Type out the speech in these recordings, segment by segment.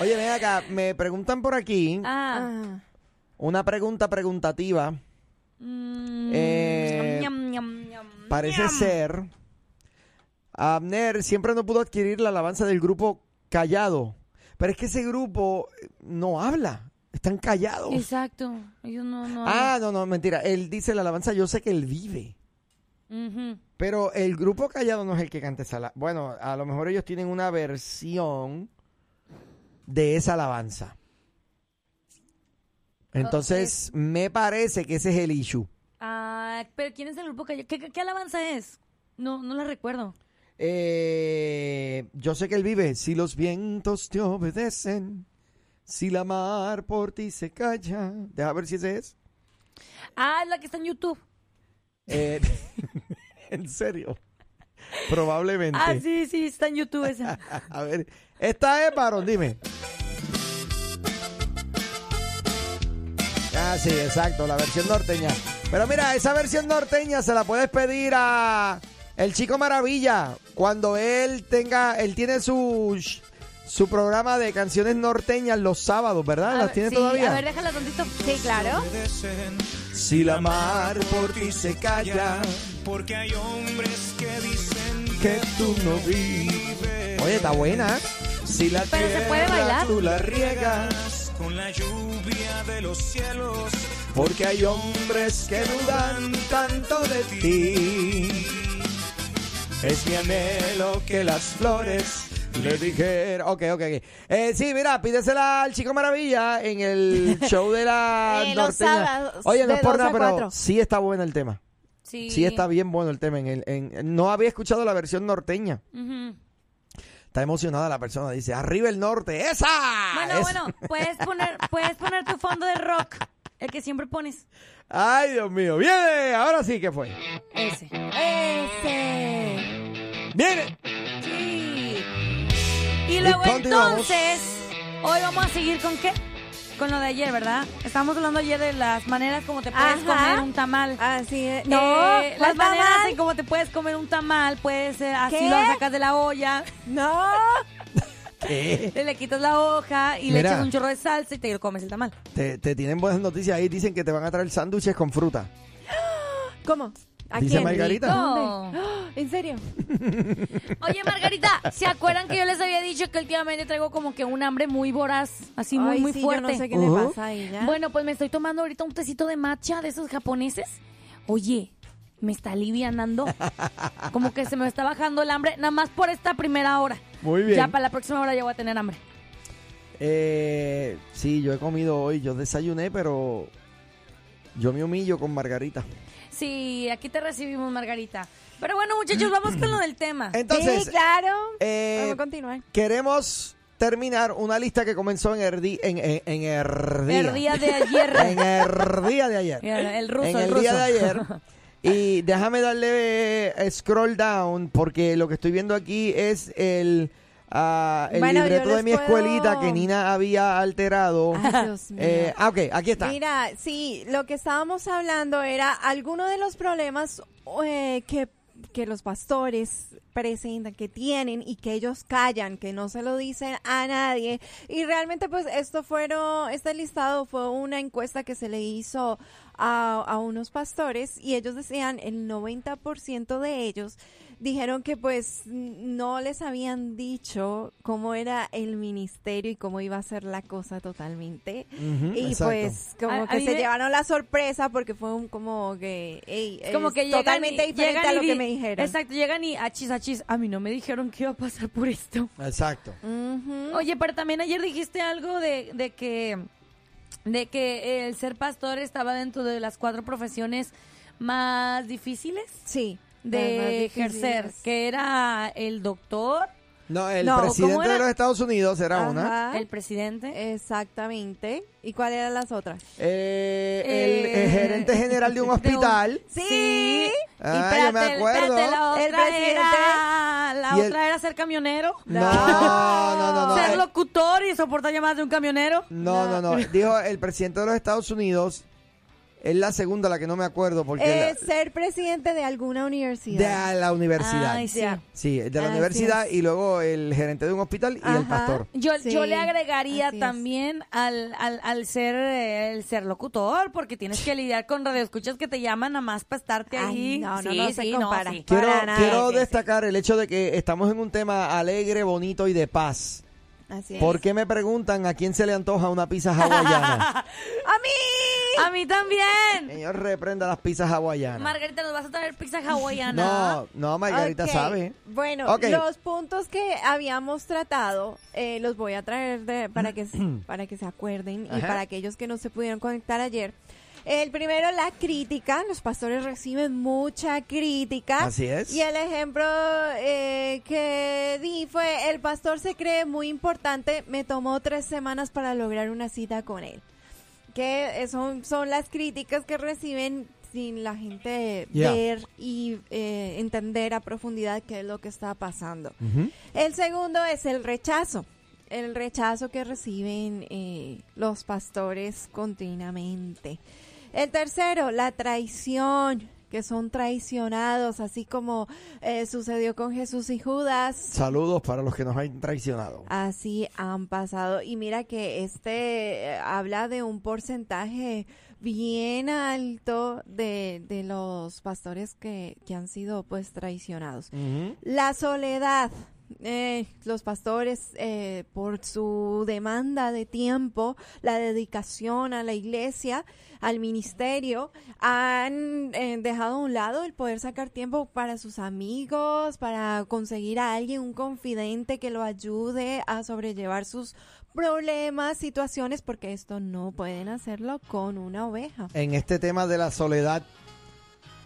Oye, ven acá, me preguntan por aquí Ah. una pregunta preguntativa. Mm, Eh, Parece ser. Abner siempre no pudo adquirir la alabanza del grupo Callado. Pero es que ese grupo eh, no habla. Están callados. Exacto. Ellos no, no. Ah, no, no, mentira. Él dice la alabanza, yo sé que él vive. Pero el grupo Callado no es el que canta esa. Bueno, a lo mejor ellos tienen una versión de esa alabanza. Entonces, me parece que ese es el issue. Ah, pero ¿quién es el grupo que ¿Qué, qué, qué alabanza es? No, no la recuerdo. Eh, yo sé que él vive. Si los vientos te obedecen, si la mar por ti se calla. Deja ver si ese es. Ah, es la que está en YouTube. Eh, en serio. Probablemente. Ah, sí, sí, está en YouTube esa. A ver, esta es varón, dime. Ah, sí, exacto, la versión norteña. Pero mira, esa versión norteña se la puedes pedir a el Chico Maravilla cuando él tenga, él tiene su su programa de canciones norteñas los sábados, ¿verdad? A ¿Las ver, tiene sí, todavía? A ver, déjala tantito. Sí, claro. Si la mar por ti se calla, Porque hay hombres que dicen que tú no vives. Oye, está buena. Si la Pero se puede bailar. tú la riegas, con la lluvia de los cielos. porque hay hombres que dudan tanto de ti. Es mi anhelo que las flores le dijeran. Ok, ok, ok. Eh, sí, mira, pídesela al Chico Maravilla en el show de la Eh, norteña. sábados, Oye, no es por 2 nada, pero 4. sí está bueno el tema. Sí. Sí está bien bueno el tema. En el, en- no había escuchado la versión norteña. Ujú. Está emocionada la persona. Dice, arriba el norte. ¡Esa! Bueno, Esa. bueno, puedes poner, puedes poner tu fondo de rock, el que siempre pones. Ay, Dios mío. Viene. Ahora sí que fue. Ese. Ese. Viene. Sí. Y luego entonces, hoy vamos a seguir con qué? Con lo de ayer, ¿verdad? Estábamos hablando ayer de las maneras como te puedes Ajá. comer un tamal. Así es. No, No, las ¿cuál maneras tamal? en cómo te puedes comer un tamal, puede ser así ¿Qué? lo sacas de la olla, No. ¿Qué? le quitas la hoja y le echas un chorro de salsa y te lo comes el tamal. Te, te tienen buenas noticias ahí. Dicen que te van a traer sándwiches con fruta. ¿Cómo? ¿A Dice quién? Margarita. ¿Dónde? ¿En serio? Oye, Margarita, ¿se acuerdan que yo les había dicho que últimamente traigo como que un hambre muy voraz, así muy, Ay, muy sí, fuerte? Yo no sé qué pasa a ella. Bueno, pues me estoy tomando ahorita un tecito de matcha de esos japoneses. Oye, me está alivianando. Como que se me está bajando el hambre, nada más por esta primera hora. Muy bien. Ya para la próxima hora ya voy a tener hambre. Eh, sí, yo he comido hoy. Yo desayuné, pero yo me humillo con Margarita. Sí, aquí te recibimos, Margarita. Pero bueno, muchachos, vamos con lo del tema. Entonces, sí, claro. eh, Vamos a continuar. queremos terminar una lista que comenzó en el, di- en, en, en el día. El día de ayer. En el día de ayer. El ruso, en el el, ruso. día de ayer. Y déjame darle eh, scroll down porque lo que estoy viendo aquí es el, ah, el Bueno, libreto de mi puedo- escuelita que Nina había alterado. Ay, Dios mío. Eh, ah, ok, aquí está. Mira, sí, lo que estábamos hablando era alguno de los problemas eh, que, que los pastores presentan, que tienen y que ellos callan, que no se lo dicen a nadie. Y realmente pues esto fueron, este listado fue una encuesta que se le hizo a, a unos pastores y ellos decían el 90% de ellos dijeron que pues no les habían dicho cómo era el ministerio y cómo iba a ser la cosa totalmente. Y exacto. pues como A- que se me- llevaron la sorpresa porque fue un como que ey, Es como es que llegan totalmente y- diferente llegan a y lo que me dijeron. Exacto, llegan y achis, achis. A mí no me dijeron que iba a pasar por esto. Exacto. Oye, pero también ayer dijiste algo de, de que de que el ser pastor estaba dentro de las cuatro profesiones más difíciles sí. de ejercer, que era el doctor, No, el No, presidente ¿cómo de los Estados Unidos era una. El presidente. Exactamente. ¿Y cuáles eran las otras? Eh, el, Eh, el gerente general de un de un- hospital. Sí. Ah, Y yo me acuerdo. espérate, la otra El presidente. era, la Y el- otra era ser camionero. No, no, no, no. ser locutor y soportar llamadas de un camionero. No, no, no. Dijo el presidente de los Estados Unidos. Es la segunda, la que no me acuerdo, porque Es ser presidente de alguna la- universidad. de la universidad. Ay, sí. De la Así universidad es. y luego el gerente de un hospital y el pastor. Yo, Sí, yo le agregaría así también al, al, al ser eh, el ser locutor, porque tienes que lidiar con radioescuchas que te llaman nada más para estarte ahí. no, no, Sí, no se sí, compara. sí. Quiero, quiero destacar el hecho de que estamos en un tema alegre, bonito y de paz. Así es. ¿Por qué me preguntan a quién se le antoja una pizza hawaiana? ¡A mí! A mí también. Señor, reprenda las pizzas hawaianas. Margarita, ¿nos vas a traer pizza hawaiana? no, no, Margarita sabe. Bueno, los puntos que habíamos tratado eh, los voy a traer de- para, que, se- para que se acuerden y para aquellos que no se pudieron conectar ayer. El primero, la crítica. Los pastores reciben mucha crítica. Así es. Y el ejemplo eh, que di fue, el pastor se cree muy importante, me tomó tres semanas para lograr una cita con él. Que son, son las críticas que reciben sin la gente ver y eh, entender a profundidad qué es lo que está pasando. El segundo es el rechazo. El rechazo que reciben eh, los pastores continuamente. El tercero, la traición, que son traicionados, así como eh, sucedió con Jesús y Judas. Saludos para los que nos han traicionado. Así han pasado. Y mira que este eh, habla de un porcentaje bien alto de, de los pastores que, que han sido pues traicionados. La soledad. Eh, los pastores, eh, por su demanda de tiempo, la dedicación a la iglesia, al ministerio, han eh, dejado a un lado el poder sacar tiempo para sus amigos, para conseguir a alguien, un confidente que lo ayude a sobrellevar sus problemas, situaciones, porque esto no pueden hacerlo con una oveja. En este tema de la soledad,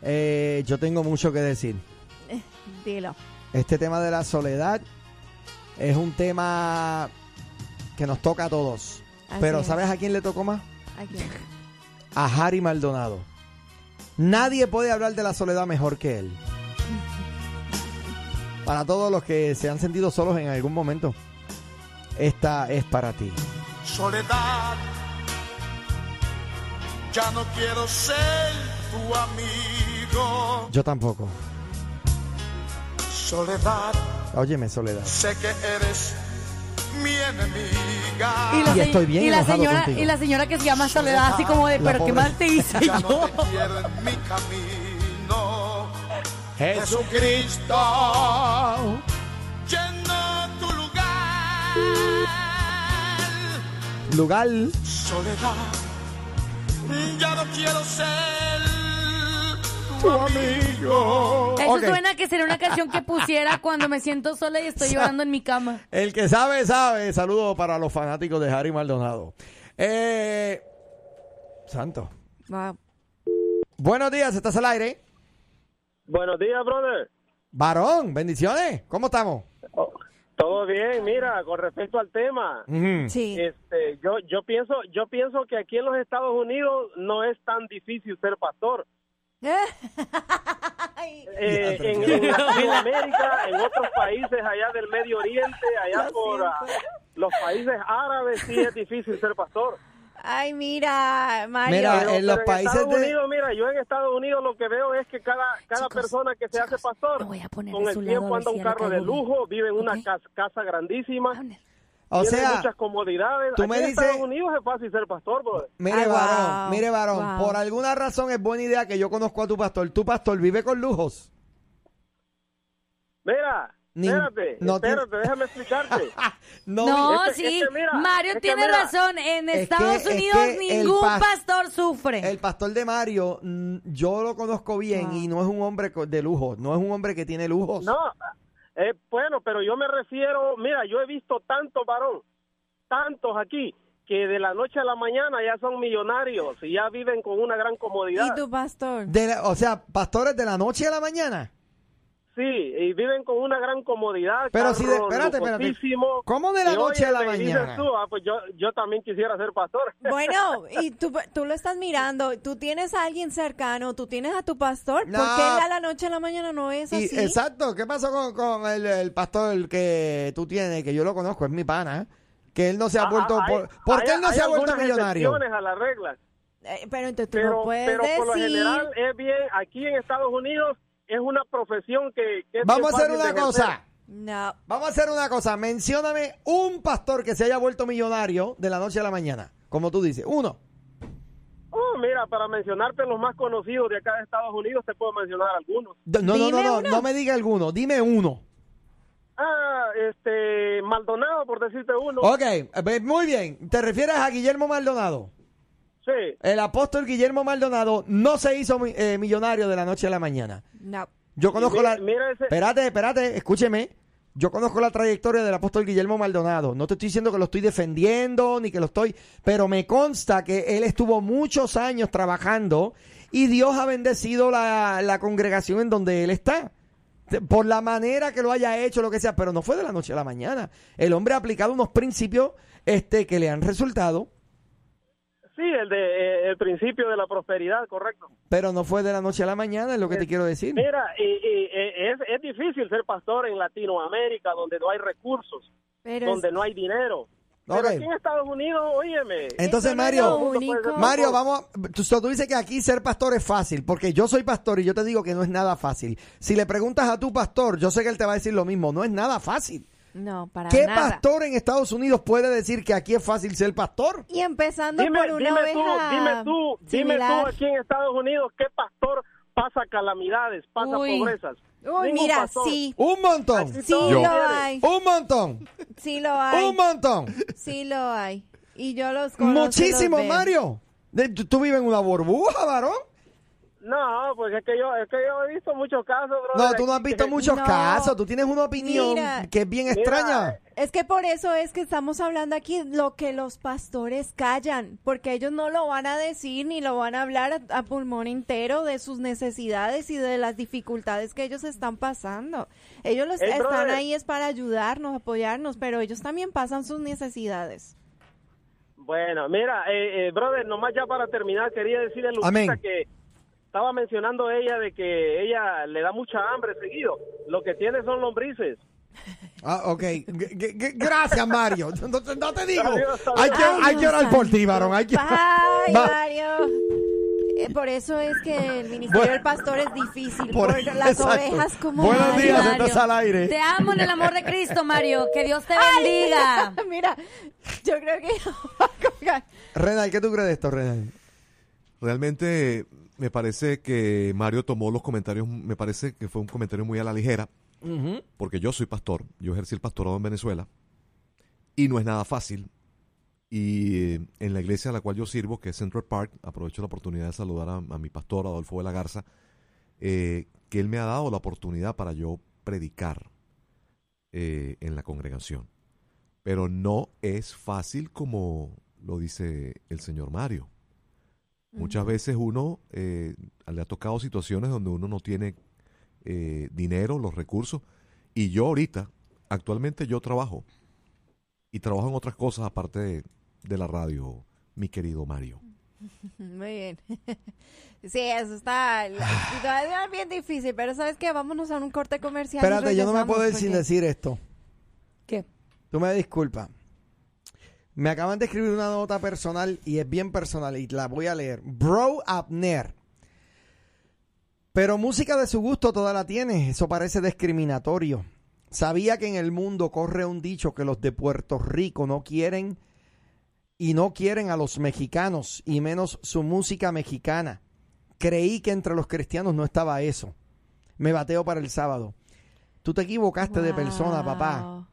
eh, yo tengo mucho que decir. Dilo. Este tema de la soledad es un tema que nos toca a todos. Así Pero es. ¿sabes a quién le tocó más? Aquí. A Harry Maldonado. Nadie puede hablar de la soledad mejor que él. Para todos los que se han sentido solos en algún momento, esta es para ti. Soledad, ya no quiero ser tu amigo. Yo tampoco. Soledad, Óyeme, soledad. sé que eres mi enemiga. Y la, Y estoy bien y la señora contigo. y la señora que se llama Soledad así como de La pero qué mal te hice ya yo no te quiero en mi camino. Jesucristo, lleno tu lugar. Lugar. Soledad, ya no quiero ser tu amigo. eso Ok. suena que sería una canción que pusiera cuando me siento sola y estoy llorando en mi cama El que sabe, sabe. Saludos para los fanáticos de Harry Maldonado. Eh, Santo. Wow. Buenos días, ¿estás al aire? Buenos días, brother. Varón, bendiciones. ¿Cómo estamos? Oh, Todo bien, mira, con respecto al tema. Sí. este, yo yo pienso yo pienso que aquí en los Estados Unidos no es tan difícil ser pastor. Eh, en, en Latinoamérica, en otros países allá del Medio Oriente, allá por siento. los países árabes sí es difícil ser pastor. Ay, mira, Mario. Mira, Pero, en los pero países Estados de- Unidos, mira, yo en Estados Unidos lo que veo es que cada cada Chicos, persona que se hace chicos, pastor a poner con el tiempo anda un carro de lujo, vive en una casa grandísima. O tiene sea, muchas comodidades. tú Aquí me en dices- Estados Unidos es fácil ser pastor, brother. mire, Ay, varón, wow, mire, varón. wow. Por alguna razón es buena idea que yo conozco a tu pastor. Tu pastor vive con lujos. Mira, Ni- espérate, no espérate, tiene- déjame explicarte. No, No, es que- sí, es que mira, Mario es que tiene mira, razón. En es que- Estados es que Unidos ningún pas- pastor sufre. El pastor de Mario, yo lo conozco bien Wow. y no es un hombre de lujo. No es un hombre que tiene lujos. No, eh, bueno, pero yo me refiero, mira, yo he visto tantos varón, tantos aquí, que de la noche a la mañana ya son millonarios y ya viven con una gran comodidad. ¿Y tu pastor? De la- o sea, pastores de la noche a la mañana. Sí, y viven con una gran comodidad. Pero si de- espérate, espérate. ¿Cómo de la Y, noche a la mañana? tú, ah, pues yo, yo también quisiera ser pastor. Bueno, y tú, tú lo estás mirando, tú tienes a alguien cercano, tú tienes a tu pastor, No. ¿por qué a la noche a la mañana no es Y, así? exacto, ¿qué pasó con, con el, el pastor que tú tienes, que yo lo conozco, es mi pana, que él no se ha Ah, vuelto, ah, por, hay- ¿por qué hay- él no hay se ha vuelto algunas millonario? excepciones a la regla. Eh, pero entonces tú Pero, no puedes pero por lo general es bien, aquí en Estados Unidos es una profesión que, que Vamos a hacer una cosa. No, Vamos a hacer una cosa. Mencióname un pastor que se haya vuelto millonario de la noche a la mañana. Como tú dices. Uno. Oh, mira, para mencionarte los más conocidos de acá de Estados Unidos, te puedo mencionar algunos. No, no, no, no, uno. no me diga alguno. Dime uno. Ah, este, Maldonado, por decirte uno. Ok, eh, muy bien. ¿Te refieres a Guillermo Maldonado? Sí. El apóstol Guillermo Maldonado no se hizo eh, millonario de la noche a la mañana. no. Yo conozco mira- la... mira ese- Espérate, espérate, escúcheme. Yo conozco la trayectoria del apóstol Guillermo Maldonado. No te estoy diciendo que lo estoy defendiendo ni que lo estoy, pero me consta que él estuvo muchos años trabajando y Dios ha bendecido la, la congregación en donde él está. Por la manera que lo haya hecho, lo que sea, pero no fue de la noche a la mañana. El hombre ha aplicado unos principios este, que le han resultado, Sí, el de eh, el principio de la prosperidad, correcto. pero no fue de la noche a la mañana, es lo que te quiero decir. Mira, y, y, eh, es, es difícil ser pastor en Latinoamérica, donde no hay recursos, Pero es- donde no hay dinero. Pero aquí en Estados Unidos, óyeme. Entonces, Mario, Mario, pastor. vamos. Tú, tú dices que aquí ser pastor es fácil, porque yo soy pastor y yo te digo que no es nada fácil. Si le preguntas a tu pastor, yo sé que él te va a decir lo mismo, no es nada fácil. No, para ¿Qué nada. pastor en Estados Unidos puede decir que aquí es fácil ser pastor? Y empezando Dime, por una dime tú, dime tú, dime tú aquí en Estados Unidos, ¿qué pastor pasa calamidades, pasa Uy. pobrezas? Uy, mira, pastor. sí, Un montón. Sí lo hay, Un montón. sí lo hay, Un montón. sí lo hay. Y yo los conozco. Muchísimo, los. Mario. De- ¿Tú, tú vives en una burbuja, varón? No, pues es que yo, es que yo he visto muchos casos, brother, No, tú no has visto que- muchos No. casos. Tú tienes una opinión Mira. que es bien Mira, extraña. Es que por eso es que estamos hablando aquí lo que los pastores callan, porque ellos no lo van a decir ni lo van a hablar a, a pulmón entero de sus necesidades y de las dificultades que ellos están pasando. Ellos los- Hey, están brother. ahí es para ayudarnos, apoyarnos, pero ellos también pasan sus necesidades. Bueno, mira, eh, eh, brother, nomás ya para terminar, quería decirle a Lupita Amén. que estaba mencionando ella de que ella le da mucha hambre seguido. Lo que tiene son lombrices. Ah, ok. G- g- g- Gracias, Mario. No, te- no te digo. Adiós, Hay que, Ay, hay que orar por ti, varón. Hay que... Bye. Mario. Eh, por eso es que el ministerio Bueno. del pastor es difícil, Por- por, las exacto. ovejas como Buenos Mario. días, Mario. estás al aire. Te amo en el amor de Cristo, Mario. Que Dios te bendiga. Mira, yo creo que. Renal, ¿qué tú crees de esto, Renal? Realmente me parece que Mario tomó los comentarios, me parece que fue un comentario muy a la ligera, porque yo soy pastor, yo ejercí el pastorado en Venezuela y no es nada fácil. Y eh, en la iglesia a la cual yo sirvo, que es Central Park, aprovecho la oportunidad de saludar a, a mi pastor Adolfo de la Garza, eh, que él me ha dado la oportunidad para yo predicar eh, en la congregación. Pero no es fácil como lo dice el señor Mario. Muchas veces uno eh, le ha tocado situaciones donde uno no tiene eh, dinero, los recursos. Y yo ahorita, actualmente yo trabajo. Y trabajo en otras cosas aparte de, de la radio, mi querido Mario. Muy bien. Sí, eso está, la situación es bien difícil, pero ¿sabes qué? Vámonos a un corte comercial. Espérate, yo no me puedo ir sin decir esto. ¿Qué? Tú me disculpas. Me acaban de escribir una nota personal y es bien personal y la voy a leer. Bro Abner. Pero música de su gusto toda la tiene. Eso parece discriminatorio. Sabía que en el mundo corre un dicho que los de Puerto Rico no quieren y no quieren a los mexicanos y menos su música mexicana. Creí que entre los cristianos no estaba eso. Me bateo para el sábado. Tú te equivocaste de persona, papá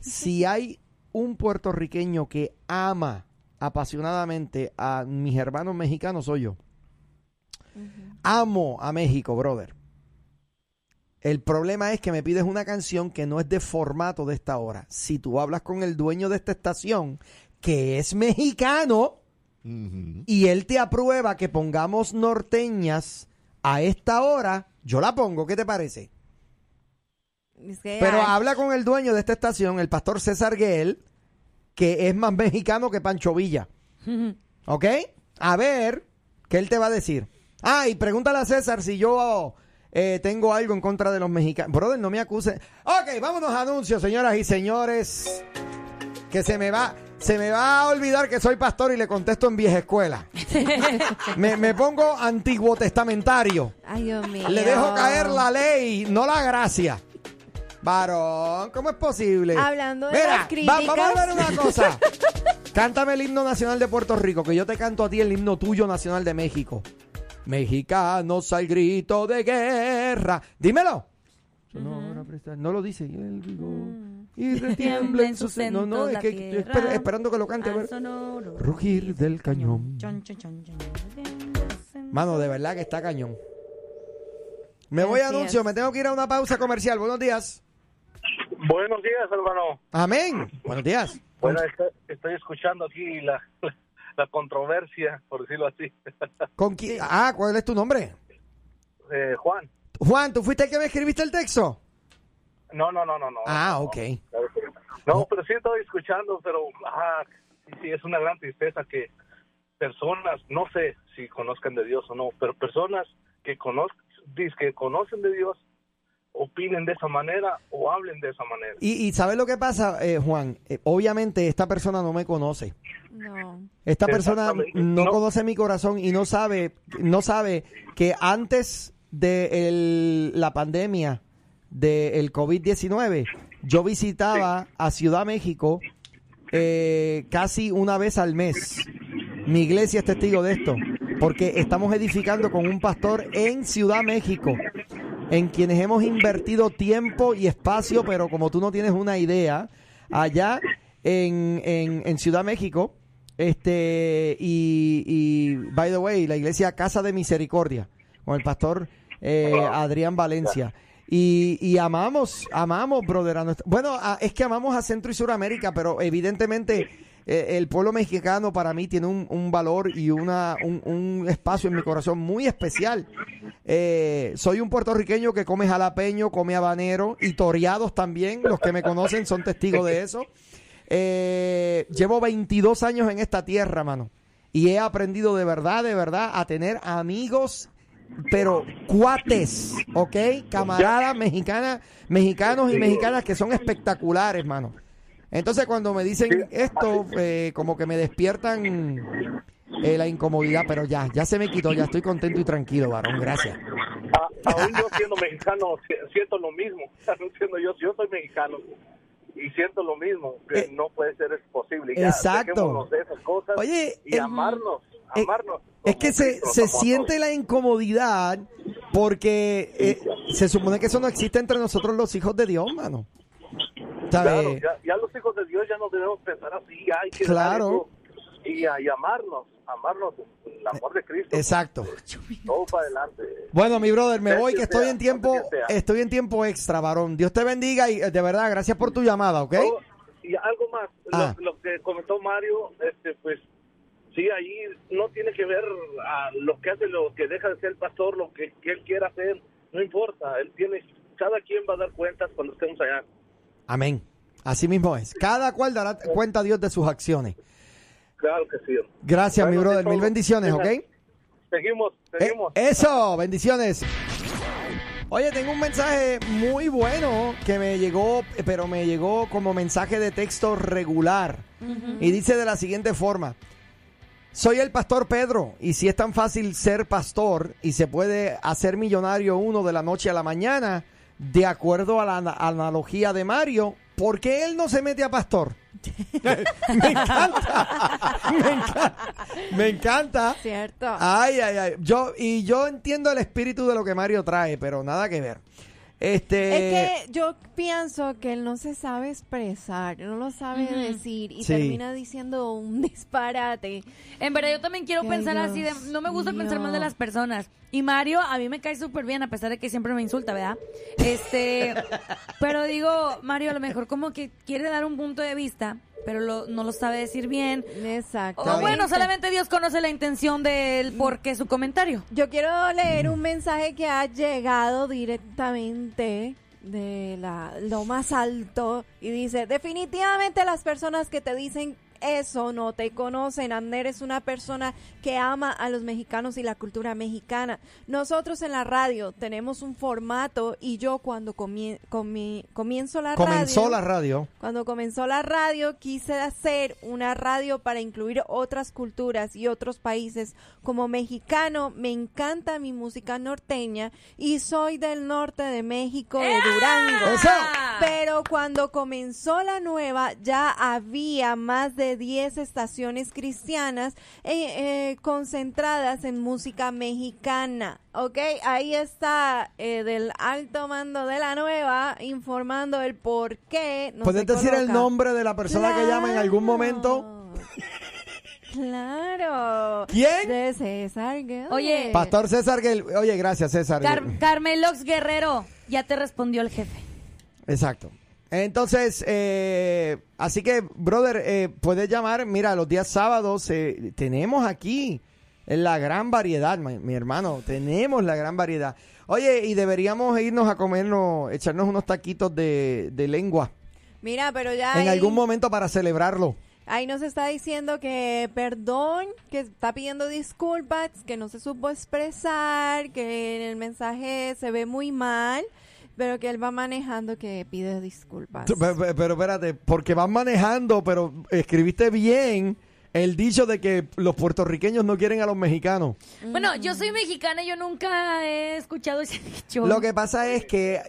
si hay un puertorriqueño que ama apasionadamente a mis hermanos mexicanos, soy yo. Amo a México, brother. El problema es que me pides una canción que no es de formato de esta hora. Si tú hablas con el dueño de esta estación, que es mexicano, y él te aprueba que pongamos norteñas a esta hora, yo la pongo. ¿Qué te parece? Es que, Pero habla con el dueño de esta estación, el pastor César Guel, que es más mexicano que Pancho Villa. ¿Ok? A ver, ¿qué él te va a decir? Ah, y pregúntale a César si yo eh, tengo algo en contra de los mexicanos. Brother, no me acuse. Ok, vámonos a anuncios, señoras y señores. Que se me va, se me va a olvidar que soy pastor y le contesto en vieja escuela. me, me pongo antiguo testamentario. Ay, Dios mío. Le dejo caer la ley, no la gracia. Varón, ¿cómo es posible? Hablando de Mira, las va- críticas. vamos a ver una cosa. Cántame el himno nacional de Puerto Rico, que yo te canto a ti el himno tuyo nacional de México. Mexicanos al grito de guerra. Dímelo. No lo dice. El vigor y retiembla en sus No, no, es que estoy esper- esperando que lo cante. A ver. Rugir del cañón. Mano, de verdad que está cañón. Me voy a anuncio, es. me tengo que ir a una pausa comercial. Buenos días. Buenos días, hermano. Amén. Buenos días. Bueno, estoy, estoy escuchando aquí la, la controversia, por decirlo así. ¿Con quién? Ah, ¿cuál es tu nombre? Eh, Juan. Juan, ¿tú fuiste el que me escribiste el texto? No, no, no, no, no. Ah, ok. No, pero sí estoy escuchando, pero ah, sí, sí, es una gran tristeza que personas, no sé si conozcan de Dios o no, pero personas que conozcan, que conocen de Dios, opinen de esa manera o hablen de esa manera. Y, y ¿sabes lo que pasa, eh, Juan? Eh, obviamente esta persona no me conoce. No. Esta persona no, No. conoce mi corazón y no sabe, no sabe que antes de el- la pandemia del COVID-19, yo visitaba a Ciudad México eh, casi una vez al mes. Mi iglesia es testigo de esto, porque estamos edificando con un pastor en Ciudad México, en quienes hemos invertido tiempo y espacio, pero como tú no tienes una idea, allá en, en, Ciudad México, este, y, y, by the way, la iglesia Casa de Misericordia, con el pastor eh, Adrián Valencia. Y, y amamos, amamos, brother. a nuestra- bueno, a- es que amamos a Centro y Suramérica, pero evidentemente eh, el pueblo mexicano para mí tiene un, un valor y una, un, un espacio en mi corazón muy especial. Eh, soy un puertorriqueño que come jalapeño, come habanero y toreados también. Los que me conocen son testigos de eso. Eh, llevo 22 años en esta tierra, mano. Y he aprendido de verdad, de verdad, a tener amigos, pero cuates, ¿ok? Camaradas mexicanas, mexicanos y mexicanas que son espectaculares, mano. Entonces cuando me dicen esto, eh, como que me despiertan eh, la incomodidad, pero ya, ya se me quitó, ya estoy contento y tranquilo, varón, gracias. A- aún yo siendo mexicano si- siento lo mismo. Siendo yo, yo soy mexicano y siento lo mismo. Que Eh, no puede ser posible. Ya, exacto. de esas cosas Oye, y eh, amarnos, eh, amarnos. Es que se, se siente la incomodidad porque se supone que eso no existe entre nosotros los hijos de Dios, mano. Claro, ya, ya los hijos de Dios ya no debemos pensar así, ya hay que Claro. y, amarnos, amarnos, el amor de Cristo, Exacto. todo para adelante. Bueno, mi brother, me voy que estoy sea, en tiempo, estoy en tiempo extra, varón. Dios te bendiga y de verdad, gracias por tu llamada, ¿ok? Oh, y algo más, Ah. lo, lo que comentó Mario, este, pues sí, ahí no tiene que ver a lo que hace, lo que deja de ser el pastor, lo que, que él quiera hacer, no importa, él tiene, cada quien va a dar cuentas cuando estemos allá. Amén. Así mismo es. Cada cual dará cuenta a Dios de sus acciones. Claro que sí. Gracias, mi Bueno, brother. de Mil bendiciones, ¿ok? Seguimos, Eh, seguimos. eso, bendiciones. Oye, tengo un mensaje muy bueno que me llegó, pero me llegó como mensaje de texto regular. Y dice de la siguiente forma. Soy el pastor Pedro y si es tan fácil ser pastor y se puede hacer millonario uno de la noche a la mañana, de acuerdo a la ana- analogía de Mario, ¿por qué él no se mete a pastor? me encanta, me encanta, me encanta. ¿Cierto? Ay, ay, ay. Yo, y yo entiendo el espíritu de lo que Mario trae, pero nada que ver. Este. Es que yo pienso que él no se sabe expresar, no lo sabe decir y Sí. termina diciendo un disparate. En verdad, yo también quiero Ay, pensar Dios así de. No me gusta pensar mal de las personas. Y Mario, a mí me cae súper bien, a pesar de que siempre me insulta, ¿verdad? Este. pero digo, Mario, a lo mejor como que quiere dar un punto de vista, pero lo- no lo sabe decir bien. Exacto. O bueno, solamente Dios conoce la intención de él porque su comentario. Yo quiero leer un mensaje que ha llegado directamente de la, lo más alto y dice, definitivamente las personas que te dicen eso no te conocen. Ander es una persona que ama a los mexicanos y la cultura mexicana. Nosotros en la radio tenemos un formato y yo cuando comie- comi- comienzo la Comenzó radio... la radio. Cuando comenzó la radio, quise hacer una radio para incluir otras culturas y otros países. Como mexicano, me encanta mi música norteña y soy del norte de México, de Durango. ¡Eso! Pero cuando comenzó la nueva, ya había más de 10 estaciones cristianas eh, eh, concentradas en música mexicana. ¿Ok? Ahí está eh, del alto mando de la nueva informando el por qué. no ¿Puedes decir el nombre de la persona que llama en algún momento? Claro. ¿Quién? De César Guerrero. Oye, Pastor César Gel- Oye, gracias César. Car- Carmelox Guerrero, ya te respondió el jefe. Exacto. Entonces, eh, así que, brother, eh, puedes llamar. Mira, los días sábados eh, tenemos aquí la gran variedad, mi, mi hermano. Tenemos la gran variedad. Oye, y deberíamos irnos a comernos, echarnos unos taquitos de, de lengua Mira, pero ya en ahí, algún momento para celebrarlo. ahí nos está diciendo que perdón, que está pidiendo disculpas, que no se supo expresar, que en el mensaje se ve muy mal, pero que él va manejando que pide disculpas. Pero, pero- pero espérate, porque vas manejando, pero escribiste bien el dicho de que los puertorriqueños no quieren a los mexicanos. Bueno, yo soy mexicana, yo nunca he escuchado ese dicho. Lo que pasa es que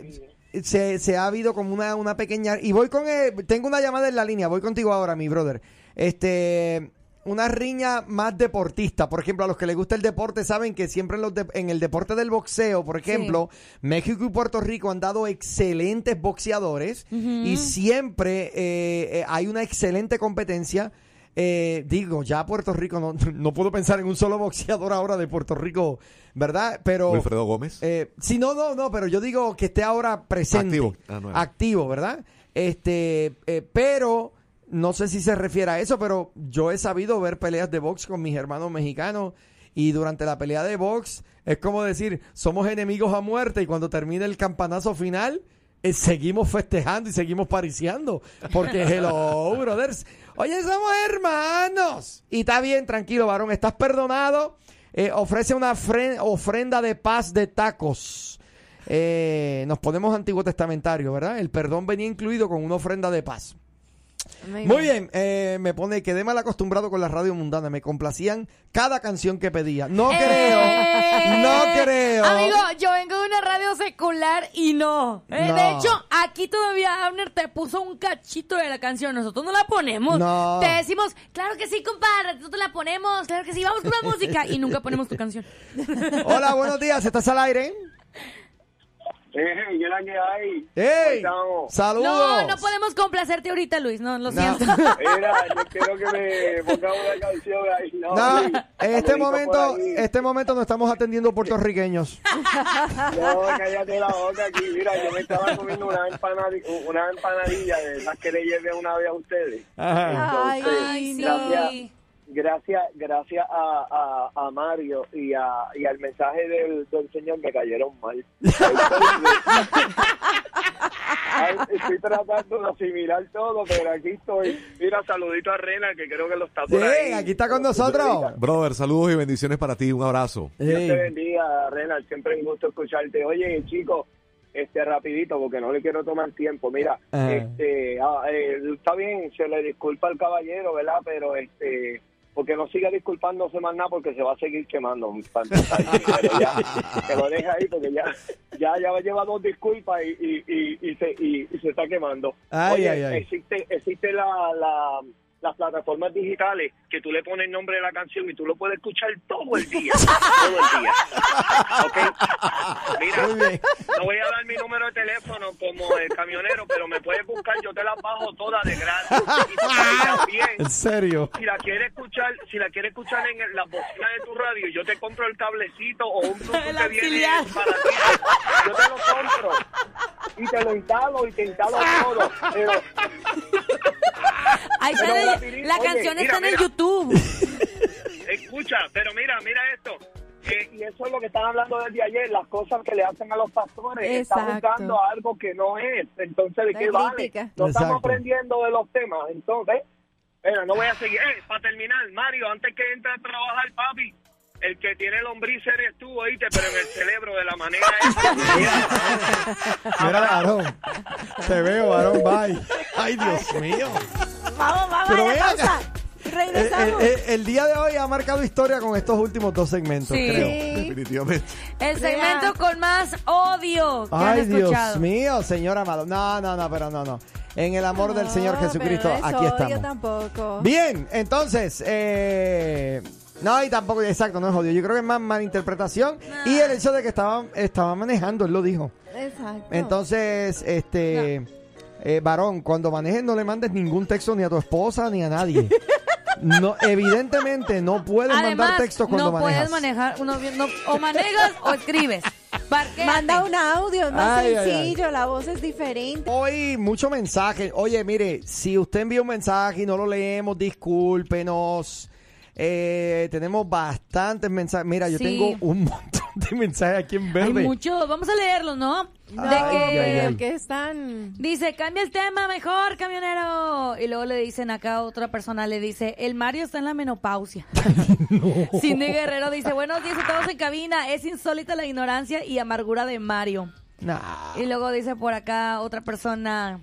se, se ha habido como una, una pequeña... Y voy con... el- tengo una llamada en la línea, voy contigo ahora, mi brother. Este... Una riña más deportista. Por ejemplo, a los que les gusta el deporte saben que siempre en, los de- en el deporte del boxeo, por ejemplo, México y Puerto Rico han dado excelentes boxeadores y siempre eh, eh, hay una excelente competencia. Eh, digo, ya Puerto Rico, no, no puedo pensar en un solo boxeador ahora de Puerto Rico, ¿verdad? Pero... Wilfredo Gómez. Eh, sí, no, no, no, pero yo digo que esté ahora presente. Activo. Ah, no, Activo, ¿verdad? Este, eh, pero no sé si se refiere a eso, pero yo he sabido ver peleas de box con mis hermanos mexicanos y durante la pelea de box es como decir, somos enemigos a muerte y cuando termine el campanazo final eh, seguimos festejando y seguimos pariciando porque hello, brothers. Oye, somos hermanos. Y está bien, tranquilo, varón, estás perdonado. Eh, ofrece una fren- ofrenda de paz de tacos. Eh, nos ponemos antiguo testamentario, ¿verdad? El perdón venía incluido con una ofrenda de paz. Muy bien, eh, me pone, quedé mal acostumbrado con la radio mundana. Me complacían cada canción que pedía. No creo, ¡Eh! no creo. Amigo, yo vengo de una radio secular y no. Eh, No. De hecho, aquí todavía Abner te puso un cachito de la canción. Nosotros no la ponemos. No. Te decimos, claro que sí, compadre, nosotros la ponemos. Claro que sí, vamos con la música. Y nunca ponemos tu canción. Hola, buenos días, ¿estás al aire? Eh, yo la que hay. ¡Ey! ¡Saludos! No, no podemos complacerte ahorita, Luis. No, lo No. siento. Mira, yo quiero que me ponga una canción ahí. No, No, en este momento, este momento no estamos atendiendo puertorriqueños. No, cállate la boca aquí. Mira, yo me estaba comiendo una, empanadi- una empanadilla de las que le llevé una vez a ustedes. Ajá. Ay, Entonces, Ay, sí. gracias, gracias, gracias a, a, a Mario y, a, y al mensaje del, del señor me cayeron mal. Estoy tratando de asimilar todo, pero aquí estoy. Mira, saludito a Rena, que creo que lo está por Sí, ahí. aquí está con nosotros. Brother, saludos y bendiciones para ti. Un abrazo. Dios te bendiga, Rena. Siempre un gusto escucharte. Oye, chicos, este rapidito, porque no le quiero tomar tiempo. Mira, Ah. este, ah, eh, está bien, se le disculpa al caballero, ¿verdad? Pero este, porque no siga disculpándose más nada, porque se va a seguir quemando. Pero ya, que lo deja ahí, porque ya, ya, ya lleva dos disculpas y, y, y, y se, y, y se está quemando. Ay, Oye, ay, ay. existe, existe la, la las plataformas digitales que tú le pones el nombre de la canción y tú lo puedes escuchar todo el día. todo el día. ¿Ok? Mira, no voy a dar mi número de teléfono como el camionero, pero me puedes buscar, yo te las bajo todas de gratis. Y también, En serio. si la quieres escuchar, si la quieres escuchar en el- la bocina de tu radio, yo te compro el cablecito o un Bluetooth que viene para ti. Yo te lo compro y te lo instalo y te instalo todo. Pero Ahí está la oye, canción mira, está en el. YouTube. Escucha, pero mira, mira esto. eh, y eso es lo que están hablando desde ayer, las cosas que le hacen a los pastores. Están buscando algo que no es. Entonces, ¿de qué vale? crítica. No Exacto. estamos aprendiendo de los temas. Entonces, bueno, no voy a seguir. Eh, para terminar, Mario, antes que entre a trabajar, papi, el que tiene lombriz eres tú, oíste, pero en el cerebro de la manera esa. Mira, varón. Te veo, varón. Bye. Ay, Dios mío. Vamos, vamos Pero a ven la acá. pausa. El, Regresamos. el- el- el día de hoy ha marcado historia con estos últimos dos segmentos, Sí. creo. Definitivamente. El segmento con más odio que Ay, han Dios escuchado. mío, señor amado. No, no, no, pero no, no. En el amor del Señor Jesucristo, pero no es aquí odio estamos. tampoco. Bien, entonces, eh, no, y tampoco, exacto, no es odio. Yo creo que es más malinterpretación y el hecho de que estaba, estaba manejando, él lo dijo. Exacto. Entonces, este, eh, varón, cuando manejes no le mandes ningún texto ni a tu esposa ni a nadie. No, evidentemente no puedes Además, mandar textos cuando no manejas. puedes manejar, uno, no, o manejas o escribes. Manda un audio, es más Ay, ay, ay. sencillo, la voz es diferente. Hoy mucho mensaje. Oye, mire, si usted envía un mensaje y no lo leemos, discúlpenos. Eh, tenemos bastantes mensajes. Mira, yo Sí. tengo un montón de mensajes aquí en Hay verde. muchos, vamos a leerlos, ¿no? De Ay, que ay, ay. que están... dice, cambia el tema mejor, camionero. Y luego le dicen acá a otra persona, le dice, el Mario está en la menopausia. Cindy Guerrero dice, buenos días a todos en cabina. Es insólita la ignorancia y amargura de Mario. Nah. Y luego dice por acá otra persona...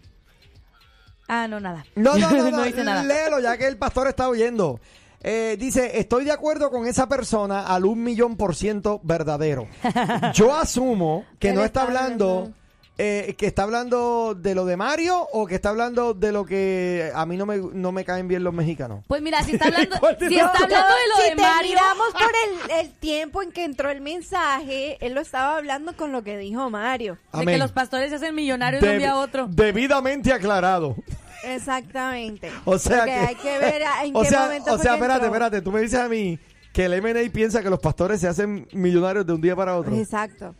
Ah, no, nada. No, no, no, no, dice nada. léelo ya que el pastor está oyendo. Eh, dice, estoy de acuerdo con esa persona al un millón por ciento verdadero. Yo asumo que no está hablando, eh, que está hablando de lo de Mario o que está hablando de lo que a mí no me, no me caen bien los mexicanos. Pues mira, si está hablando, ¿Cuál de si está hablando de lo si de te Mario... miramos por el, el tiempo en que entró el mensaje, él lo estaba hablando con lo que dijo Mario. De que los pastores se hacen millonarios de un día a otro. Debidamente aclarado. Exactamente. O sea Porque que, hay que ver en o qué sea, momento o sea, espérate, entró. espérate, tú me dices a mí que el M&A piensa que los pastores se hacen millonarios de un día para otro. Exacto.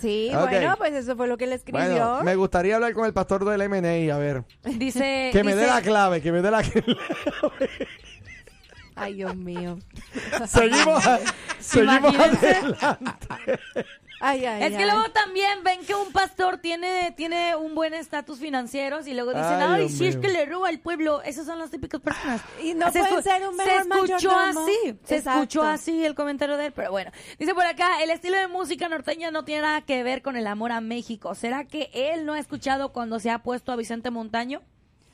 Sí, bueno, pues eso fue lo que le escribió. Bueno, me gustaría hablar con el pastor del M&A, a ver. Dice, Que me dé la clave, que me dé la clave. Ay, Dios mío. seguimos, seguimos adelante. Ay, ay, Es que ay. luego también ven que un pastor tiene, tiene un buen estatus financiero y luego dicen, Ay, si es que le roba al pueblo. Esas son las típicas personas. Y no Se pueden ser un Se escuchó mayordomo. así, se Exacto. escuchó así el comentario de él, pero bueno. Dice por acá, el estilo de música norteña no tiene nada que ver con el amor a México. ¿Será que él no ha escuchado cuando se ha puesto a Vicente Montaño?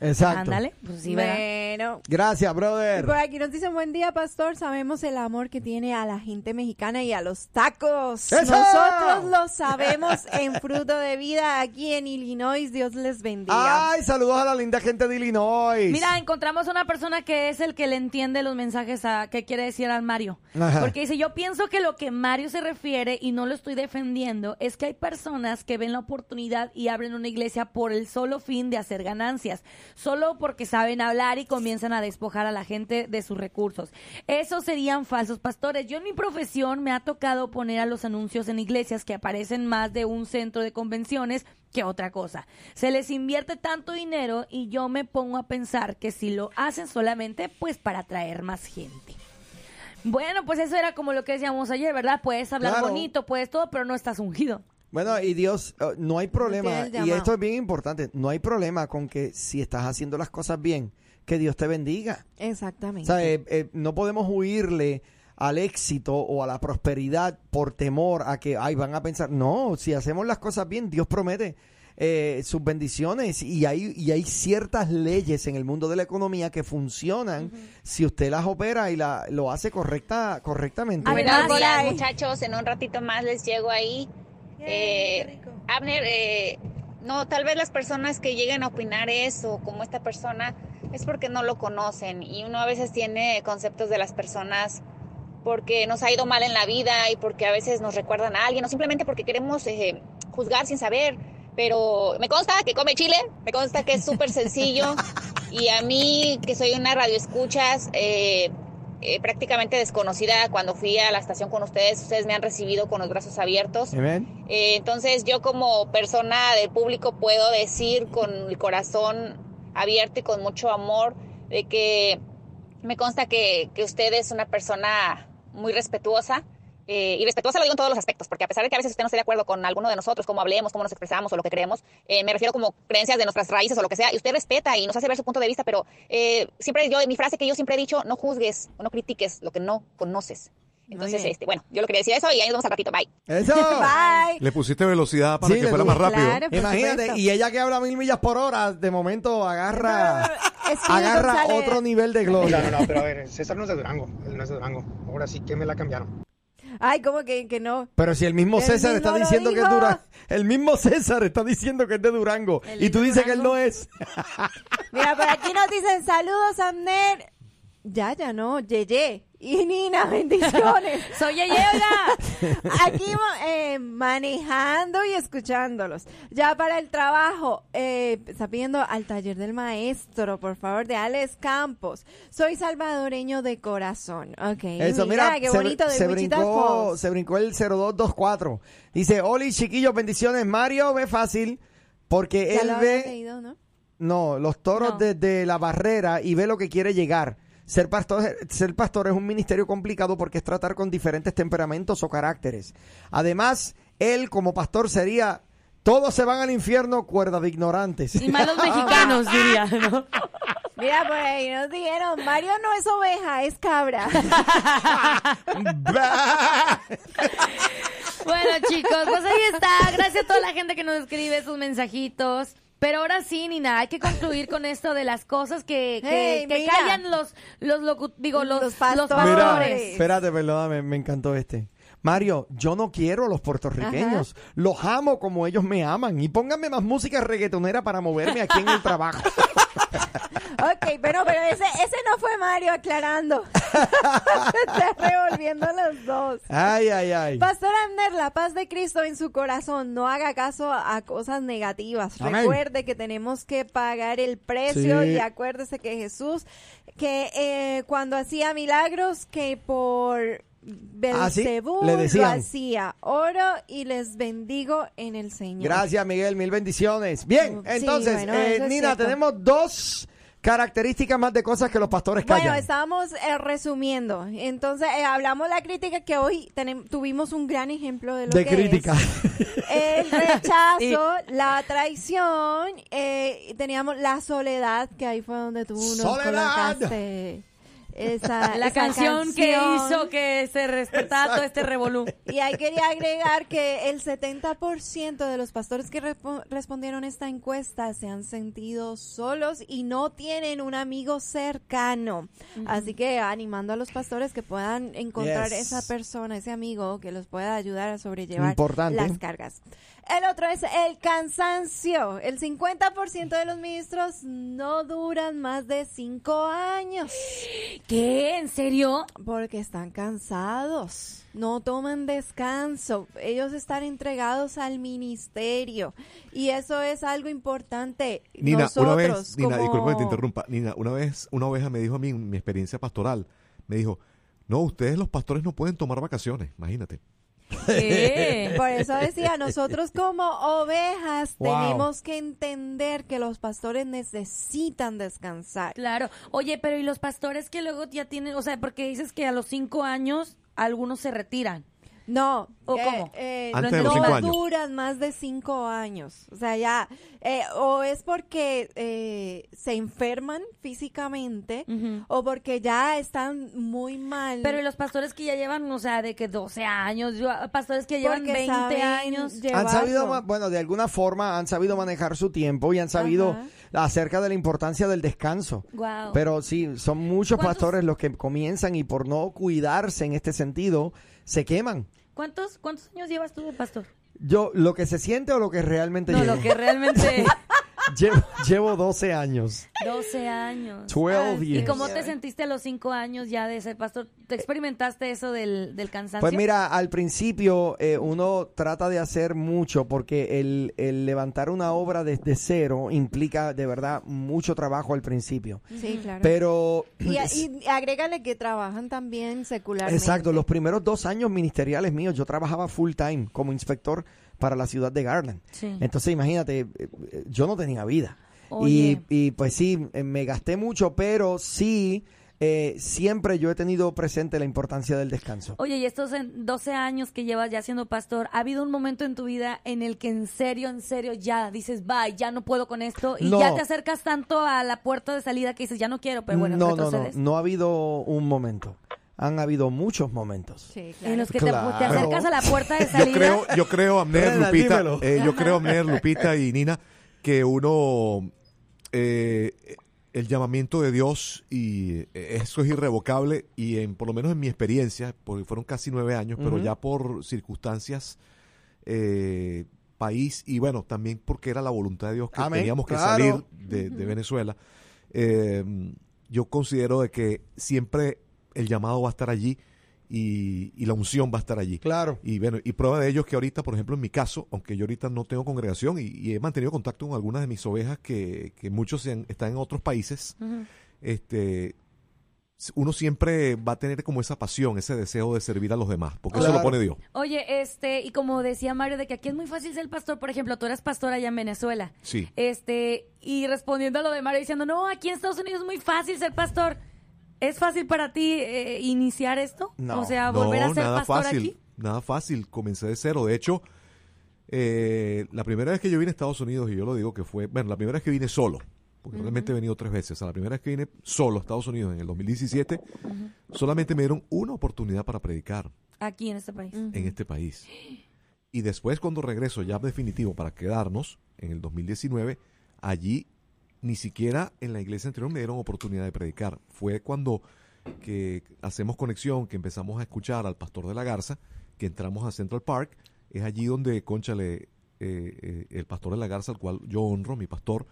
Exacto. Ándale, pues sí, ¿verdad? Bueno. Gracias, brother. Por aquí nos dicen buen día, pastor. Sabemos el amor que tiene a la gente mexicana y a los tacos. ¡Eso! Nosotros lo sabemos en fruto de vida aquí en Illinois. Dios les bendiga. Ay, saludos a la linda gente de Illinois. Mira, encontramos una persona que es el que le entiende los mensajes a que quiere decir al Mario. Ajá. Porque dice, yo pienso que lo que Mario se refiere, y no lo estoy defendiendo, es que hay personas que ven la oportunidad y abren una iglesia por el solo fin de hacer ganancias. Solo porque saben hablar y comienzan a despojar a la gente de sus recursos. Esos serían falsos pastores. Yo en mi profesión me ha tocado poner a los anuncios en iglesias que aparecen más de un centro de convenciones que otra cosa. Se les invierte tanto dinero y yo me pongo a pensar que si lo hacen solamente pues para atraer más gente. Bueno, pues eso era como lo que decíamos ayer, ¿verdad? Puedes hablar Claro. bonito, puedes todo, pero no estás ungido. Bueno, y Dios, eh, no hay problema, y esto es bien importante, no hay problema con que si estás haciendo las cosas bien, que Dios te bendiga. Exactamente. O sea, eh, eh, no podemos huirle al éxito o a la prosperidad por temor a que, ay, van a pensar, no, si hacemos las cosas bien, Dios promete eh, sus bendiciones y hay, y hay ciertas leyes en el mundo de la economía que funcionan si usted las opera y la, lo hace correcta, correctamente. Buenos días, muchachos. En un ratito más les llego ahí. Eh, Abner, eh, no, tal vez las personas que lleguen a opinar eso, como esta persona, es porque no lo conocen y uno a veces tiene conceptos de las personas porque nos ha ido mal en la vida y porque a veces nos recuerdan a alguien o simplemente porque queremos eh, juzgar sin saber. Pero me consta que come chile, me consta que es súper sencillo y a mí que soy una radio escuchas, eh, eh, prácticamente desconocida cuando fui a la estación con ustedes, ustedes me han recibido con los brazos abiertos. Eh, entonces yo como persona del público puedo decir con el corazón abierto y con mucho amor de que me consta que, que usted es una persona muy respetuosa eh, y respetuosa lo digo en todos los aspectos, porque a pesar de que a veces usted no esté de acuerdo con alguno de nosotros, cómo hablemos, cómo nos expresamos o lo que creemos, eh, me refiero como creencias de nuestras raíces o lo que sea, y usted respeta y nos hace ver su punto de vista, pero eh, siempre yo, mi frase que yo siempre he dicho, no juzgues o no critiques lo que no conoces. Entonces, este, bueno, yo lo quería decir eso y ahí nos vemos al ratito. Bye. Eso. Bye. Le pusiste velocidad para Sí, que fuera más rápido. Claro. Imagínate, supuesto. y ella que habla mil millas por hora, de momento agarra, agarra otro nivel de No, gloria. no, no, pero a ver, César no es de Durango, él no es de Durango. Ahora sí que me la cambiaron. Ay, ¿cómo que, que no? Pero si el mismo César mismo está diciendo que es. Durango, el mismo César está diciendo que es de Durango y tú dices que él no es. Mira, por aquí nos dicen saludos, Amner. Ya, ya no, Yeye. Y Nina, bendiciones. Soy Yeye, oiga. Aquí eh, manejando y escuchándolos. Ya para el trabajo, eh, está pidiendo al taller del maestro, por favor, de Alex Campos. Soy salvadoreño de corazón. Ok. Eso, mira, qué se, bonito de se brincó, se brincó el 0224. Dice, Oli, chiquillos, bendiciones. Mario ve fácil porque Ya él lo ve, leído, ¿no? no, los toros No. desde la barrera y ve lo que quiere llegar. Ser pastor, ser pastor es un ministerio complicado porque es tratar con diferentes temperamentos o caracteres. Además, él como pastor sería, todos se van al infierno, cuerda de ignorantes. Y malos mexicanos, diría, ¿no? Mira, por ahí nos dijeron, Mario no es oveja, es cabra. Bueno, chicos, pues ahí está. Gracias a toda la gente que nos escribe sus mensajitos. Pero ahora sí, Nina, hay que concluir con esto de las cosas que, que, Hey, que callan los, los locu- digo, los, Los los pastores. Mira, pastores. espérate, perdóname, me encantó este. Mario, yo no quiero a los puertorriqueños. Los amo como ellos me aman. Y pónganme más música reggaetonera para moverme aquí en el trabajo. Ok, pero, pero ese, ese no fue Mario aclarando. Está revolviendo los dos. Ay, ay, ay. Pastor Amner, la paz de Cristo en su corazón. No haga caso a cosas negativas. Amén. Recuerde que tenemos que pagar el precio Sí. y acuérdese que Jesús, que eh, cuando hacía milagros, que por Ah, ¿sí? Belcebú lo decían. hacía. Oro y les bendigo en el Señor. Gracias, Miguel. Mil bendiciones. Bien, Sí, entonces, bueno, eh, Nina, tenemos dos características más de cosas que los pastores callan. Bueno, estábamos eh, resumiendo. Entonces, eh, hablamos la crítica que hoy tuvimos un gran ejemplo de lo de que crítica. es el rechazo, la traición, eh, teníamos la soledad, que ahí fue donde tú nos ¡Soledad! colocaste esa, La esa canción, que hizo que se respetara todo este revolú. Y ahí quería agregar que el 70% de los pastores que respo- respondieron esta encuesta se han sentido solos y no tienen un amigo cercano. Así que animando a los pastores que puedan encontrar Yes. esa persona, ese amigo que los pueda ayudar a sobrellevar Importante. las cargas. El otro es el cansancio. El 50% de los ministros no duran más de 5 años. ¿Qué? ¿En serio? Porque están cansados, no toman descanso, ellos están entregados al ministerio y eso es algo importante. Nina, Nosotros, una vez, Nina, como- disculpa que te interrumpa. Nina, una vez una oveja me dijo a mí en mi experiencia pastoral, me dijo, no, ustedes los pastores no pueden tomar vacaciones, imagínate. ¿Qué? Por eso decía, nosotros como ovejas Wow. tenemos que entender que los pastores necesitan descansar. Claro. Oye, pero ¿y los pastores que luego ya tienen, o sea, porque dices que a los cinco años algunos se retiran? No, ¿O que, cómo? eh, Antes no de los cinco años. duran más de cinco años. O sea, ya, eh, o es porque eh, se enferman físicamente o porque ya están muy mal. Pero ¿y los pastores que ya llevan, o sea, de que 12 años, yo- pastores que llevan Porque 20 saben años. han sabido, bueno, de alguna forma han sabido manejar su tiempo y han sabido Ajá. acerca de la importancia del descanso. Guau. Pero sí, son muchos ¿Cuántos- pastores los que comienzan y por no cuidarse en este sentido, se queman. ¿Cuántos, ¿Cuántos años llevas tú de pastor? Yo, lo que se siente o lo que realmente No, llevo. lo que realmente... llevo, llevo 12 años. 12 años. 12 ¿Y years. cómo te sentiste a los 5 años ya de ser pastor? ¿Te experimentaste eso del, del cansancio? Pues mira, al principio eh, uno trata de hacer mucho porque el, el levantar una obra desde cero implica de verdad mucho trabajo al principio. Sí, claro. Pero... y, y agrégale que trabajan también secularmente. Exacto, los primeros dos años ministeriales míos yo trabajaba full time como inspector para la ciudad de Garland. Sí. Entonces imagínate, eh, eh, yo no tenía vida. Y, y, pues sí, eh, me gasté mucho, pero sí eh, siempre yo he tenido presente la importancia del descanso. Oye, y estos en 12 años que llevas ya siendo pastor, ¿ha habido un momento en tu vida en el que en serio, en serio ya dices, bye, ya no puedo con esto? Y No. ya te acercas tanto a la puerta de salida que dices, ya no quiero, pero bueno, no, no, no, retrocedes. no ha habido un momento. Han habido muchos momentos. En los que te- te, acercas a la puerta de Yo salida. creo, yo creo, Amner, Brenda, Lupita, eh, yo creo, Amner, Lupita y Nina, que uno, eh, el llamamiento de Dios, y eh, eso es irrevocable, y en, por lo menos en mi experiencia, porque fueron casi nueve años, pero ya por circunstancias, eh, país, y bueno, también porque era la voluntad de Dios que Amén, teníamos que claro. salir de, de Venezuela, eh, yo considero de que siempre el llamado va a estar allí y, y la unción va a estar allí. Claro. Y bueno, y prueba de ello es que ahorita, por ejemplo, en mi caso, aunque yo ahorita no tengo congregación y, y he mantenido contacto con algunas de mis ovejas que, que muchos están en otros países, este uno siempre va a tener como esa pasión, ese deseo de servir a los demás, porque eso lo pone Dios. Oye, este, y como decía Mario, de que aquí es muy fácil ser pastor, por ejemplo, tú eras pastor allá en Venezuela. Sí. Este, y respondiendo a lo de Mario diciendo, no, aquí en Estados Unidos es muy fácil ser pastor. ¿Es fácil para ti eh, iniciar esto? No. O sea, volver a ser nada pastor fácil, aquí. nada fácil, comencé de cero. De hecho, eh, la primera vez que yo vine a Estados Unidos, y yo lo digo que fue, bueno, la primera vez que vine solo, porque realmente he venido tres veces, o sea, la primera vez que vine solo a Estados Unidos en el 2017, solamente me dieron una oportunidad para predicar Aquí en este país. en este país. Y después cuando regreso ya definitivo para quedarnos en el 2019, allí ni siquiera en la iglesia anterior me dieron oportunidad de predicar. Fue cuando que hacemos conexión, que empezamos a escuchar al pastor de la Garza, que entramos a Central Park, es allí donde, conchale, eh, eh, el pastor de la Garza, al cual yo honro, mi pastor,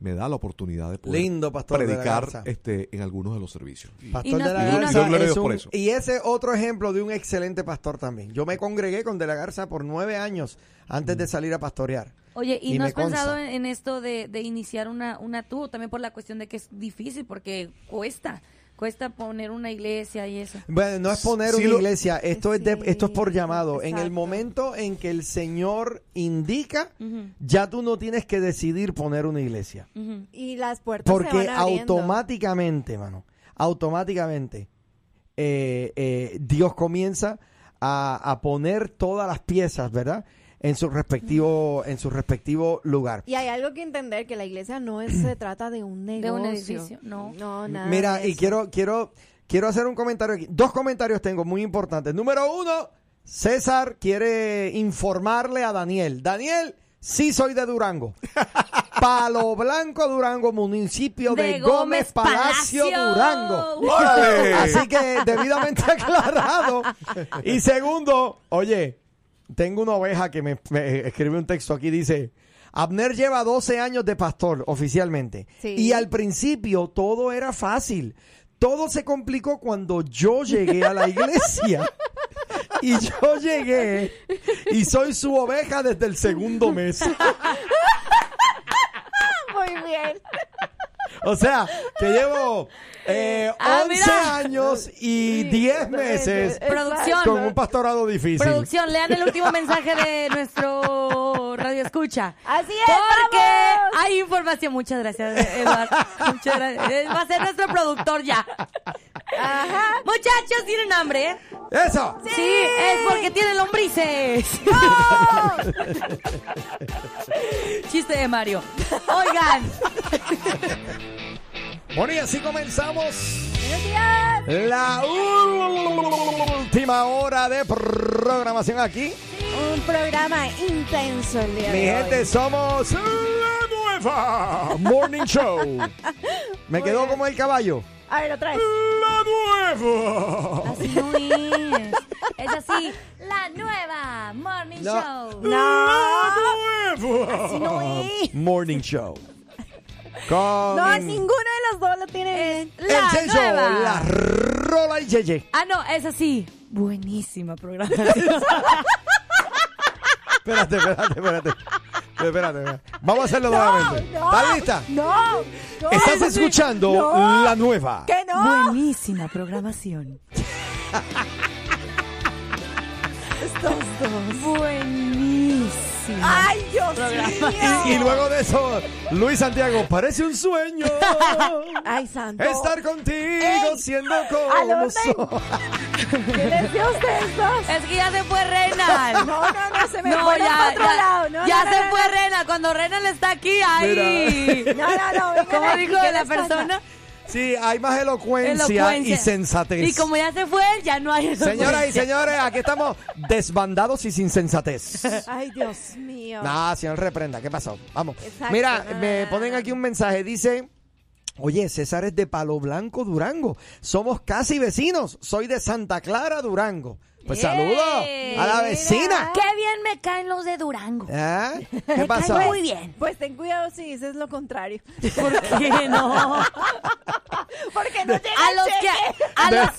me da la oportunidad de poder Lindo pastor de la predicar este, en algunos de los servicios. Y- Pastor Y de la Garza Y es Dios por un- eso. y ese otro ejemplo de un excelente pastor también. Yo me congregué con De la Garza por nueve años antes de salir a pastorear. Oye, ¿y, Y no has pensado consta. en, en esto de, de iniciar una, una tú? También por la cuestión de que es difícil, porque cuesta. Cuesta poner una iglesia y eso. Bueno, no es poner Sí una lo- iglesia, esto es de- esto es por llamado. En el momento en que el Señor indica, ya tú no tienes que decidir poner una iglesia. Y las puertas se Porque van abriendo. automáticamente, mano, automáticamente eh, eh, Dios comienza a, a poner todas las piezas, ¿verdad? En su respectivo, en su respectivo lugar. Y hay algo que entender, que la iglesia no es, se trata de un negocio. De un edificio, no. No, nada Mira, de y eso. quiero, quiero, quiero hacer un comentario aquí. Dos comentarios tengo muy importantes. Número uno, César quiere informarle a Daniel. Daniel, sí soy de Durango. Palo Blanco, Durango, municipio de, De Gómez Gómez Palacio, Palacio. Durango. Así que debidamente aclarado. Y segundo, oye, tengo una oveja que me, me escribe un texto aquí, dice, Abner lleva 12 años de pastor oficialmente. Sí. Y al principio todo era fácil. Todo se complicó cuando yo llegué a la iglesia. Y yo llegué y soy su oveja desde el segundo mes. Muy bien. O sea, que llevo eh, Ah, 11 mira. años y 10 meses Producción. con un pastorado difícil. Producción, lean el último mensaje de nuestro radio escucha. Así es, Porque vamos. hay información. Muchas gracias, Eduardo. Muchas gracias. Va a ser nuestro productor ya. Muchachos, ¿tienen hambre? eh? ¡Eso! Sí, es porque tienen lombrices. Chiste de Mario. Oigan, Bueno, y así comenzamos la última hora de programación aquí. Un programa intenso el día Mi de hoy. gente, somos la nueva Morning Show. Me quedó como el caballo. A ver, otra vez. La nueva. así no es. Es así, la nueva Morning No. Show. La nueva. Así no es. Morning Show. Con No, ninguno de los dos lo tiene bien. el La Checho, nueva. la Rola y Yeye. Ah, no, es así. Buenísima programación. Espérate, espérate, espérate. Espérate, espérate. Vamos a hacerlo nuevamente. no. ¿Estás lista? No, no. Estás escuchando No. la nueva. Que no. Buenísima programación. Estos dos. Buenísima. Ay, Dios mío. Y, y luego de eso, Luis Santiago, parece un sueño Ay, santo. estar contigo Ey, siendo ¿A como dónde? soy. ¿Qué decía usted dos? Es que ya se fue Renal. No, no, no, se me No, fueron ya, para otro ya, lado. No, ya no, se no, fue no. Renal. Cuando Renal está aquí, ahí. No, no, no, ¿Cómo dijo ¿qué la les persona? Sí, hay más elocuencia, Elocuencia. y sensatez. Y como ya se fue, ya no hay Señoras y señores, aquí estamos desbandados y sin sensatez. Ay, Dios mío. No, señor, reprenda. ¿Qué pasó? Vamos. Exacto. Mira, me no, ponen aquí un mensaje. Dice, oye, César es de Palo Blanco, Durango. Somos casi vecinos. Soy de Santa Clara, Durango. Pues saludos ¡Eh! a la vecina. Qué bien me caen los de Durango. Me ¿Qué caen pasó? muy bien. Pues ten cuidado si dices lo contrario. ¿Por qué no? Porque no llega A los que a De, los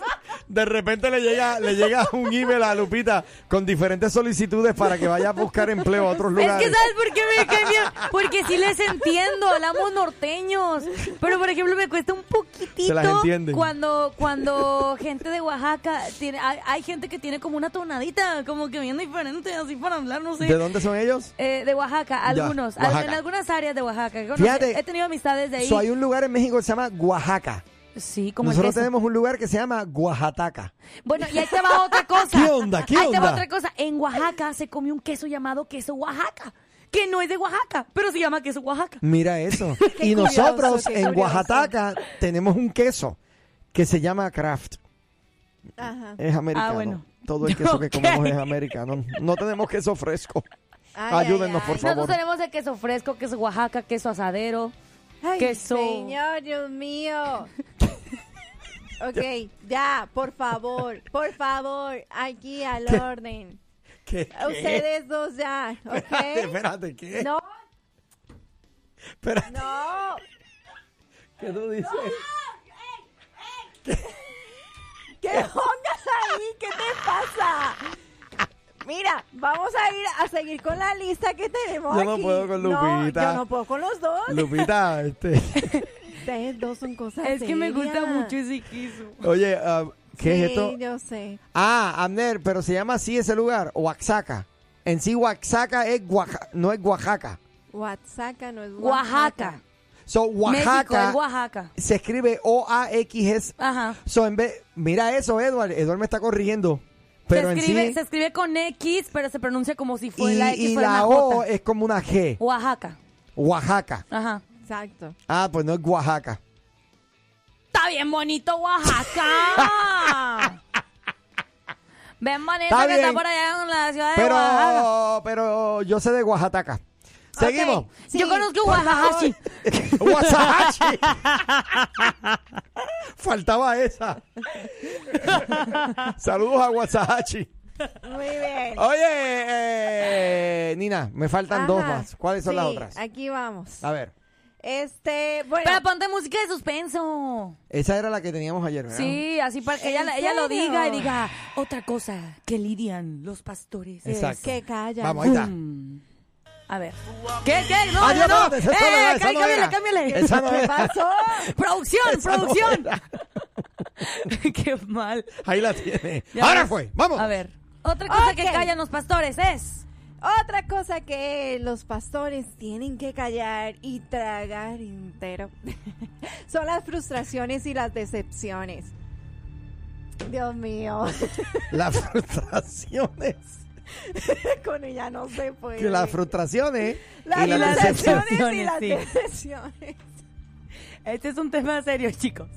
de repente le llega, le llega un email a Lupita con diferentes solicitudes para que vaya a buscar empleo a otros Es lugares. que ¿sabes por qué me caen bien? Porque sí les entiendo, hablamos norteños. Pero por ejemplo me cuesta un poquitito Se las entienden. cuando cuando gente de Oaxaca tiene hay, hay gente que tiene como una tonadita, como que bien diferente así para hablar, no sé. ¿De dónde son ellos? Eh, de Oaxaca, algunos, Oaxaca. en algunas áreas de Oaxaca. Conocí- Fíjate. he tenido amistades de ahí. So, hay un lugar en México que se llama Oaxaca. Sí, como Nosotros tenemos un lugar que se llama Oaxaca. Bueno, y ahí te va otra cosa. ¿Qué onda? ¿Qué ahí te va onda? otra cosa. En Oaxaca se come un queso llamado queso Oaxaca, que no es de Oaxaca, pero se llama queso Oaxaca. Mira eso. Y curioso, nosotros en. Oaxaca tenemos un queso que se llama Kraft. Ajá. Es americano. Ah, bueno. Todo el queso que comemos es americano. No tenemos queso fresco. Ay, Ayúdennos, ay, por favor. Nosotros tenemos el queso fresco, queso Oaxaca, queso asadero. Ay, queso. Señor, Dios mío. Ok, ya, por favor, por favor, aquí al orden. ¿Qué? Ustedes dos ya, Espérate, ¿ok? espérate, ¿qué? No, Espérate, no. ¿qué tú dices? ¿Qué pongas ahí? ¿Qué te pasa? Mira, vamos a ir a seguir con la lista que tenemos Yo no aquí. puedo con No, Lupita. yo no puedo con los dos. Lupita, este... Ustedes dos son cosas Es que me gusta mucho ese queso. Oye, ah, ¿qué sí, es esto? yo sé. Ah, Amner, pero se llama así ese lugar, Oaxaca. En sí, Oaxaca es Oaxaca, no es Oaxaca. Oaxaca no es Oaxaca. So, México, Oaxaca es Oaxaca. se escribe O-A-X. Ajá. So, en vez, mira eso, Edward. Edward me está corrigiendo. Pero se, en escribe, sí, se escribe con X, pero se pronuncia como si y, fuera la X y fuera la una O J. es como una G. Oaxaca. Oaxaca. Ajá. Exacto. Ah, pues no es Oaxaca. Está bien bonito Oaxaca. Ven bonito Está que bien. está por allá en la ciudad de Oaxaca. Pero, pero yo sé de Oaxaca. Seguimos. Sí, Yo conozco Oaxaca. Wasahachi. Faltaba esa. Saludos a Wasahachi. Muy bien. Oye, eh, Nina, me faltan dos más. ¿Cuáles son Sí, las otras? Aquí vamos. A ver, Este, bueno. Pero ponte música de suspenso. esa era la que teníamos ayer, ¿verdad? Sí, así para que ella, ¿En ella lo diga y diga otra cosa que lidian los pastores. es Exacto. que calla. Vamos, ahí está. Mm. A ver. ¿Qué, qué? No, no, no. Eh, no cámbiale, cámbiale. ¿Qué pasó? Producción, Esa producción. qué mal. Ahí la tiene. Ya Ahora ves. fue, vamos. A ver. Otra cosa que callan los pastores es... Otra cosa que los pastores tienen que callar y tragar entero son las frustraciones y las decepciones. Dios mío, Las frustraciones. con ella no se puede. Que las frustraciones Las y las decepciones decepciones. y las sí. decepciones. Este es un tema serio, chicos.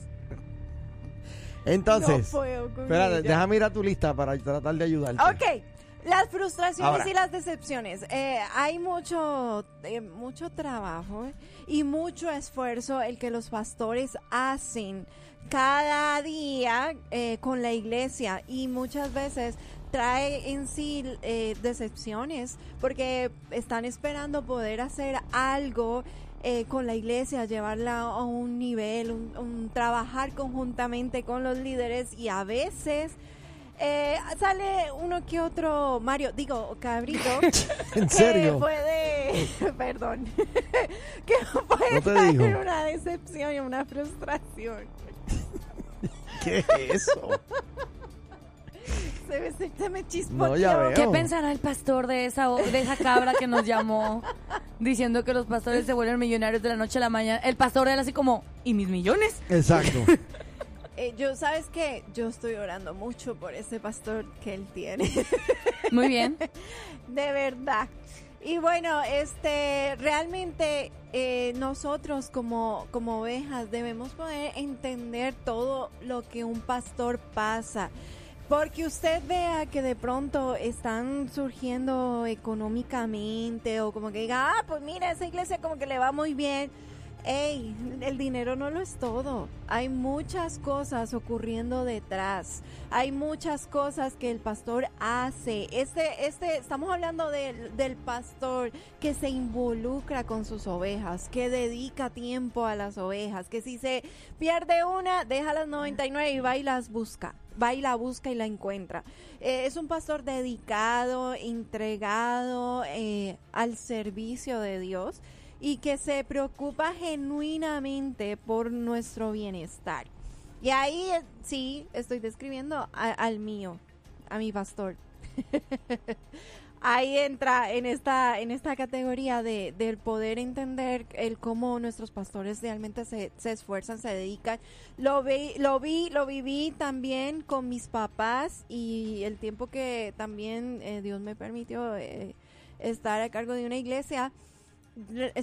Entonces, no puedo con espérate, ella. déjame ir a tu lista para tratar de ayudarte. Ok, las frustraciones Ahora. y las decepciones. Eh, hay mucho, eh, mucho trabajo eh, y mucho esfuerzo el que los pastores hacen cada día eh, con la iglesia y muchas veces trae en sí eh, decepciones porque están esperando poder hacer algo eh, con la iglesia, llevarla a un nivel, un- un- trabajar conjuntamente con los líderes y a veces eh, sale uno que otro Mario, digo cabrito. ¿En que serio? puede, perdón, que puede No traer digo. una decepción y una frustración. ¿Qué es eso? Se me, se, me chispoteó. No, ya veo. ¿Qué pensará el pastor de esa, de esa cabra que nos llamó diciendo que los pastores se vuelven millonarios de la noche a la mañana? El pastor era así como, ¿y mis millones? Exacto. eh, yo, ¿sabes qué? Yo estoy orando mucho por ese pastor que él tiene. Muy bien. de verdad. Y bueno, este, realmente eh, nosotros como, como ovejas debemos poder entender todo lo que un pastor pasa. Porque usted vea que de pronto están surgiendo económicamente o como que diga, ah, pues mira, esa iglesia como que le va muy bien. Ey, el dinero no lo es todo. Hay muchas cosas ocurriendo detrás. Hay muchas cosas que el pastor hace. Este, este, estamos hablando del, del pastor que se involucra con sus ovejas, que dedica tiempo a las ovejas, que si se pierde una, deja las 99 y va y las busca. Va y la busca y la encuentra. Eh, es un pastor dedicado, entregado eh, al servicio de Dios y que se preocupa genuinamente por nuestro bienestar. Y ahí eh, sí estoy describiendo al mío, a mi pastor. ahí entra en esta en esta categoría de del poder entender el cómo nuestros pastores realmente se, se esfuerzan, se dedican. Lo vi, lo vi, lo viví también con mis papás y el tiempo que también eh, Dios me permitió eh, estar a cargo de una iglesia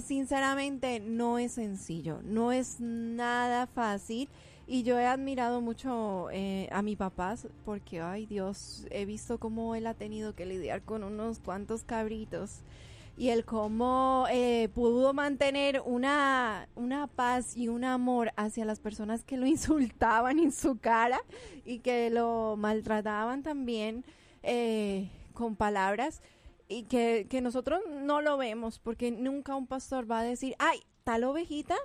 sinceramente no es sencillo, no es nada fácil. Y yo he admirado mucho eh, a mi papá porque, ay Dios, he visto cómo él ha tenido que lidiar con unos cuantos cabritos. Y el cómo eh, pudo mantener una, una paz y un amor hacia las personas que lo insultaban en su cara y que lo maltrataban también eh, con palabras y que, que nosotros no lo vemos porque nunca un pastor va a decir, ay, tal ovejita,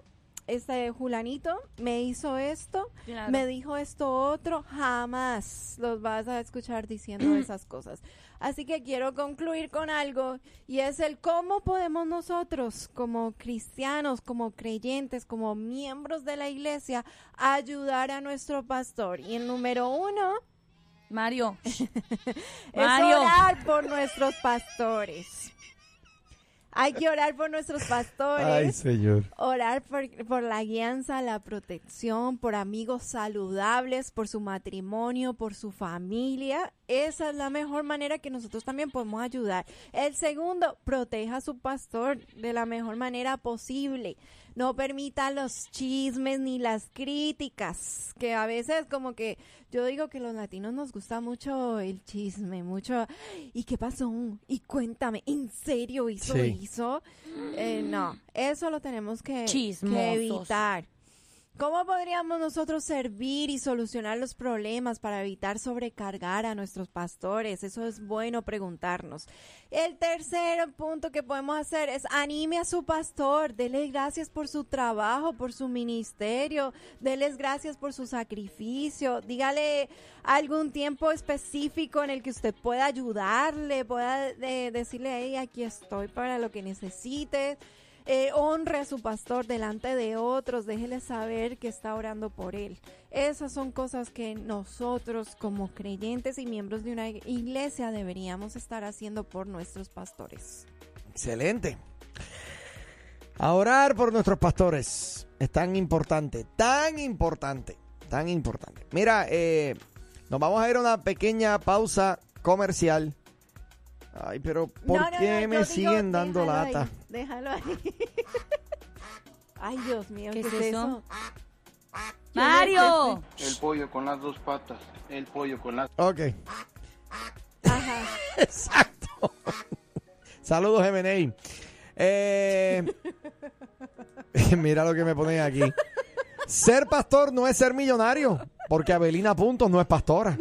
este Julanito me hizo esto, Claro. me dijo esto otro, jamás los vas a escuchar diciendo esas cosas. Así que quiero concluir con algo y es el cómo podemos nosotros como cristianos, como creyentes, como miembros de la iglesia, ayudar a nuestro pastor. Y el número uno Mario. es Mario. orar por nuestros pastores. Hay que orar por nuestros pastores. señor. Orar por, por la guianza, la protección, por amigos saludables, por su matrimonio, por su familia. Esa es la mejor manera que nosotros también podemos ayudar. El segundo, proteja a su pastor de la mejor manera posible. No permita los chismes ni las críticas, que a veces como que yo digo que los latinos nos gusta mucho el chisme, mucho, ¿y qué pasó? Y cuéntame, ¿en serio hizo Sí. hizo? Eh, no, eso lo tenemos que, que evitar. ¿Cómo podríamos nosotros servir y solucionar los problemas para evitar sobrecargar a nuestros pastores? Eso es bueno preguntarnos. El tercer punto que podemos hacer es anime a su pastor, dele gracias por su trabajo, por su ministerio, deles gracias por su sacrificio, dígale algún tiempo específico en el que usted pueda ayudarle, pueda eh, decirle, hey, aquí estoy para lo que necesites. Eh, honre a su pastor delante de otros, déjele saber que está orando por él. Esas son cosas que nosotros como creyentes y miembros de una iglesia deberíamos estar haciendo por nuestros pastores. Excelente. A orar por nuestros pastores. Es tan importante, tan importante, tan importante. Mira, eh, nos vamos a ir a una pequeña pausa comercial. Ay, pero ¿por No, no, qué no, me digo, siguen dando lata? ahí, déjalo ahí. Ay, Dios mío, ¿Qué ¿qué, es es eso? eso? Mario. El pollo con las dos patas. El pollo con las... Ok, Ajá. exacto. Saludos, MNA. Eh, mira lo que me ponen aquí. Ser pastor no es ser millonario, porque Abelina Puntos no es pastora.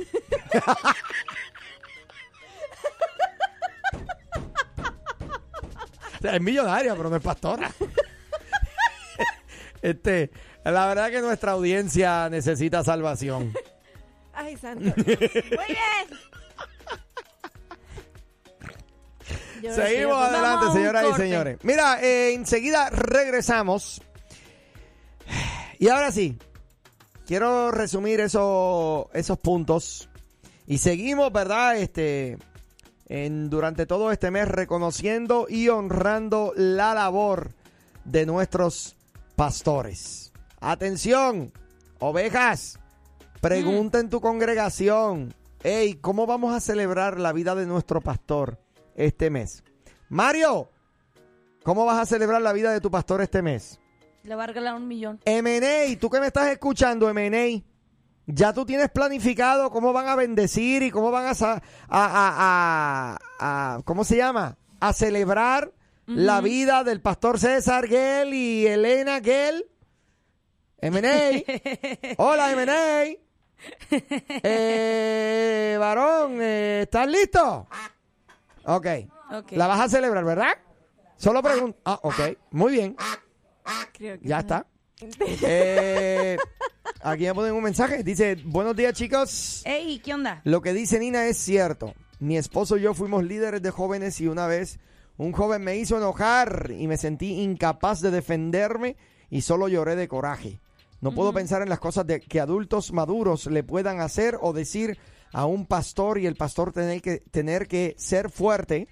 Es millonaria, pero no es pastora. Este, la verdad que nuestra audiencia necesita salvación. Ay, santo. Muy bien. Yo Seguimos adelante, señoras y señores. Mira, eh, enseguida regresamos. Y ahora sí, quiero resumir eso- esos puntos. Y seguimos, ¿verdad? Este, en, durante todo este mes reconociendo y honrando la labor de nuestros pastores. Atención, ovejas, Pregunta en tu congregación. Hey, ¿cómo vamos a celebrar la vida de nuestro pastor este mes? Mario, ¿cómo vas a celebrar la vida de tu pastor este mes? Le va a regalar un millón. MNA, tú que me estás escuchando, MNA, ya tú tienes planificado cómo van a bendecir y cómo van a, a, a- a- a- ¿cómo se llama? A celebrar la vida del pastor César Gell y Elena Gell. MNA. Hola, MNA. Eh, varón, eh, ¿estás listo? Ok. Ok. La vas a celebrar, ¿verdad? Solo pregunto. Ah, ok. Muy bien. Creo que Ya no. está. Eh, aquí me ponen un mensaje. Dice, buenos días chicos. Ey, ¿qué onda? Lo que dice Nina es cierto. Mi esposo y yo fuimos líderes de jóvenes y una vez un joven me hizo enojar y me sentí incapaz de defenderme y solo lloré de coraje. No puedo pensar en las cosas de, que adultos maduros le puedan hacer o decir a un pastor y el pastor tener que, tener que ser fuerte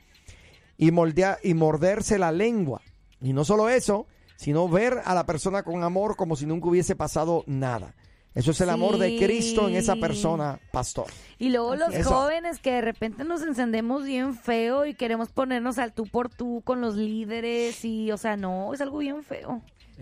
y, y morderse la lengua. Y no solo eso, sino ver a la persona con amor como si nunca hubiese pasado nada. Eso es el amor de Cristo en esa persona, pastor. Y luego los Eso. jóvenes que de repente nos encendemos bien feo y queremos ponernos al tú por tú con los líderes y, o sea, no, es algo bien feo.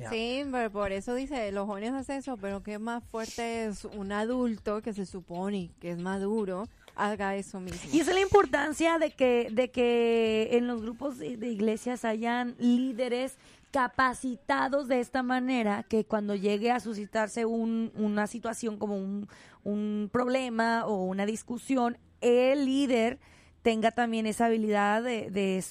Sí, pero por eso dice, los jóvenes hacen eso, pero qué más fuerte es un adulto que se supone que es maduro, haga eso mismo. Y esa es la importancia de que, de que en los grupos de iglesias hayan líderes capacitados de esta manera que cuando llegue a suscitarse un- una situación como un, un problema o una discusión, el líder tenga también esa habilidad de, de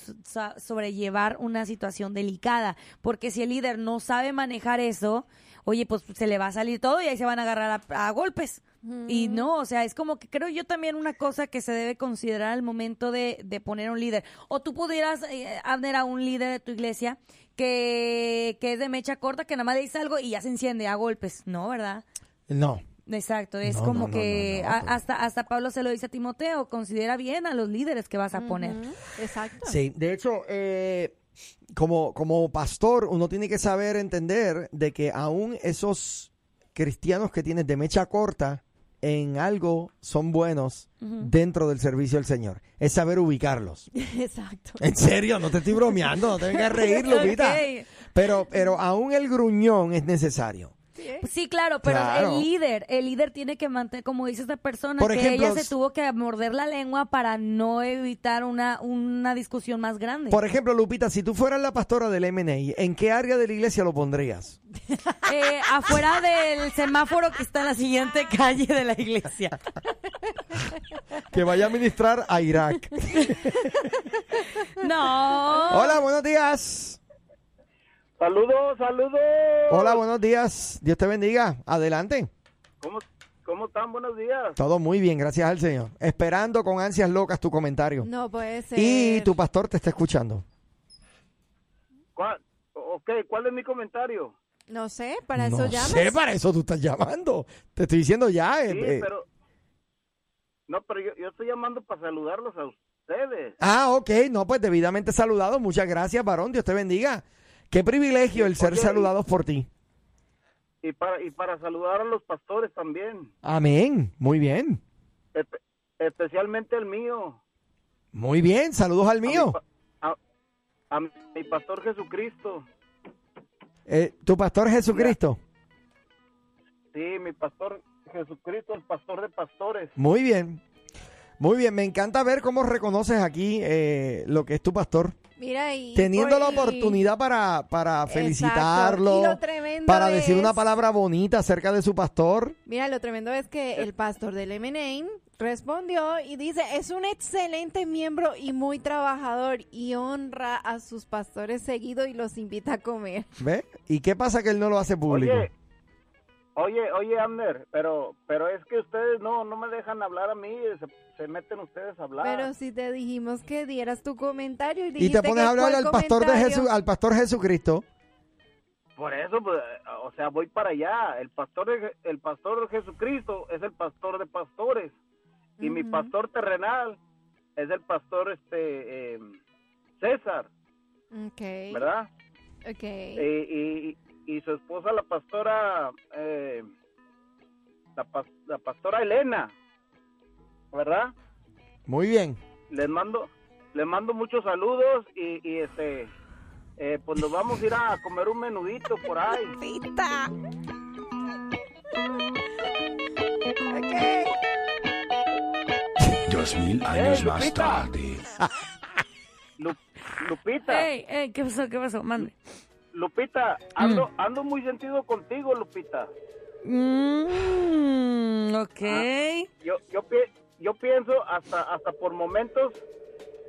sobrellevar una situación delicada. Porque si el líder no sabe manejar eso, oye, pues se le va a salir todo y ahí se van a agarrar a golpes. Y no, o sea, es como que creo yo también una cosa que se debe considerar al momento de, de poner un líder. O tú pudieras eh, a un líder de tu iglesia que, que es de mecha corta, que nada más le dice algo y ya se enciende a golpes. No, ¿verdad? No. Exacto, es No, como no, no, que no, no, a- hasta, hasta Pablo se lo dice a Timoteo, considera bien a los líderes que vas a poner. Exacto. Sí, de hecho, eh, como, como pastor, uno tiene que saber entender de que aún esos cristianos que tienes de mecha corta en algo son buenos dentro del servicio del Señor. Es saber ubicarlos. Exacto. En serio, no te estoy bromeando, no te vengas a reír, Lupita. Pero, pero aún el gruñón es necesario. Sí, claro, pero Claro. el líder, el líder tiene que mantener, como dice esta persona, Por que ejemplo, ella se tuvo que morder la lengua para no evitar una, una discusión más grande. Por ejemplo, Lupita, si tú fueras la pastora del MNI, ¿en qué área de la iglesia lo pondrías? Eh, afuera del semáforo que está en la siguiente calle de la iglesia. Que vaya a ministrar a Irak. No. Hola, buenos días. Saludos, saludos. Hola, buenos días. Dios te bendiga. Adelante. ¿Cómo, ¿Cómo están? Buenos días. Todo muy bien, gracias al Señor. Esperando con ansias locas tu comentario. No puede ser. Y tu pastor te está escuchando. ¿Cuál, ok, ¿cuál es mi comentario? No sé, para no eso llamas. sé, para eso tú estás llamando. Te estoy diciendo ya. eh, Sí, eh. pero... No, pero yo, yo estoy llamando para saludarlos a ustedes. Ah, ok. No, pues debidamente saludado. Muchas gracias, varón. Dios te bendiga. Qué privilegio el ser Oye, saludados por ti. Y para, y para saludar a los pastores también. Amén. Muy bien. Espe- especialmente el mío. Muy bien. Saludos al mío. A, a mi pastor Jesucristo. Eh, tu pastor Jesucristo. Sí, mi pastor Jesucristo, el pastor de pastores. Muy bien. Muy bien. Me encanta ver cómo reconoces aquí eh, lo que es tu pastor. Mira, y Teniendo la por- y- oportunidad para, para felicitarlo, Y lo tremendo para decir es- una palabra bonita acerca de su pastor. Mira, lo tremendo es que el pastor del MNA respondió y dice, es un excelente miembro y muy trabajador y honra a sus pastores seguido y los invita a comer. ¿Ve? ¿Y qué pasa que él no lo hace público? Oye, oye, oye, Amner, pero, pero es que ustedes no, no me dejan hablar a mí, se, meten ustedes a hablar. Pero si te dijimos que dieras tu comentario y y te pones que a hablar al pastor de Jesús, al pastor Jesucristo. Por eso, pues, o sea, voy para allá. El pastor, de- el pastor Jesucristo es el pastor de pastores y mi pastor terrenal es el pastor, este, eh, César, Ok. ¿verdad? Ok. Eh, y, y su esposa, la pastora, eh, la, pas- la pastora Elena, ¿verdad? Muy bien. Les mando, les mando muchos saludos y, y, este, eh, pues nos vamos a ir a comer un menudito por ahí. Dos mil ¡Eh, años más Lupita! tarde. Lu- Lupita, Ey, ey, ¿qué pasó? ¿Qué pasó? Mande. Lupita, ando, ando muy sentido contigo, Lupita. Mm, ok. Yo, yo, pi- yo pienso hasta, hasta por momentos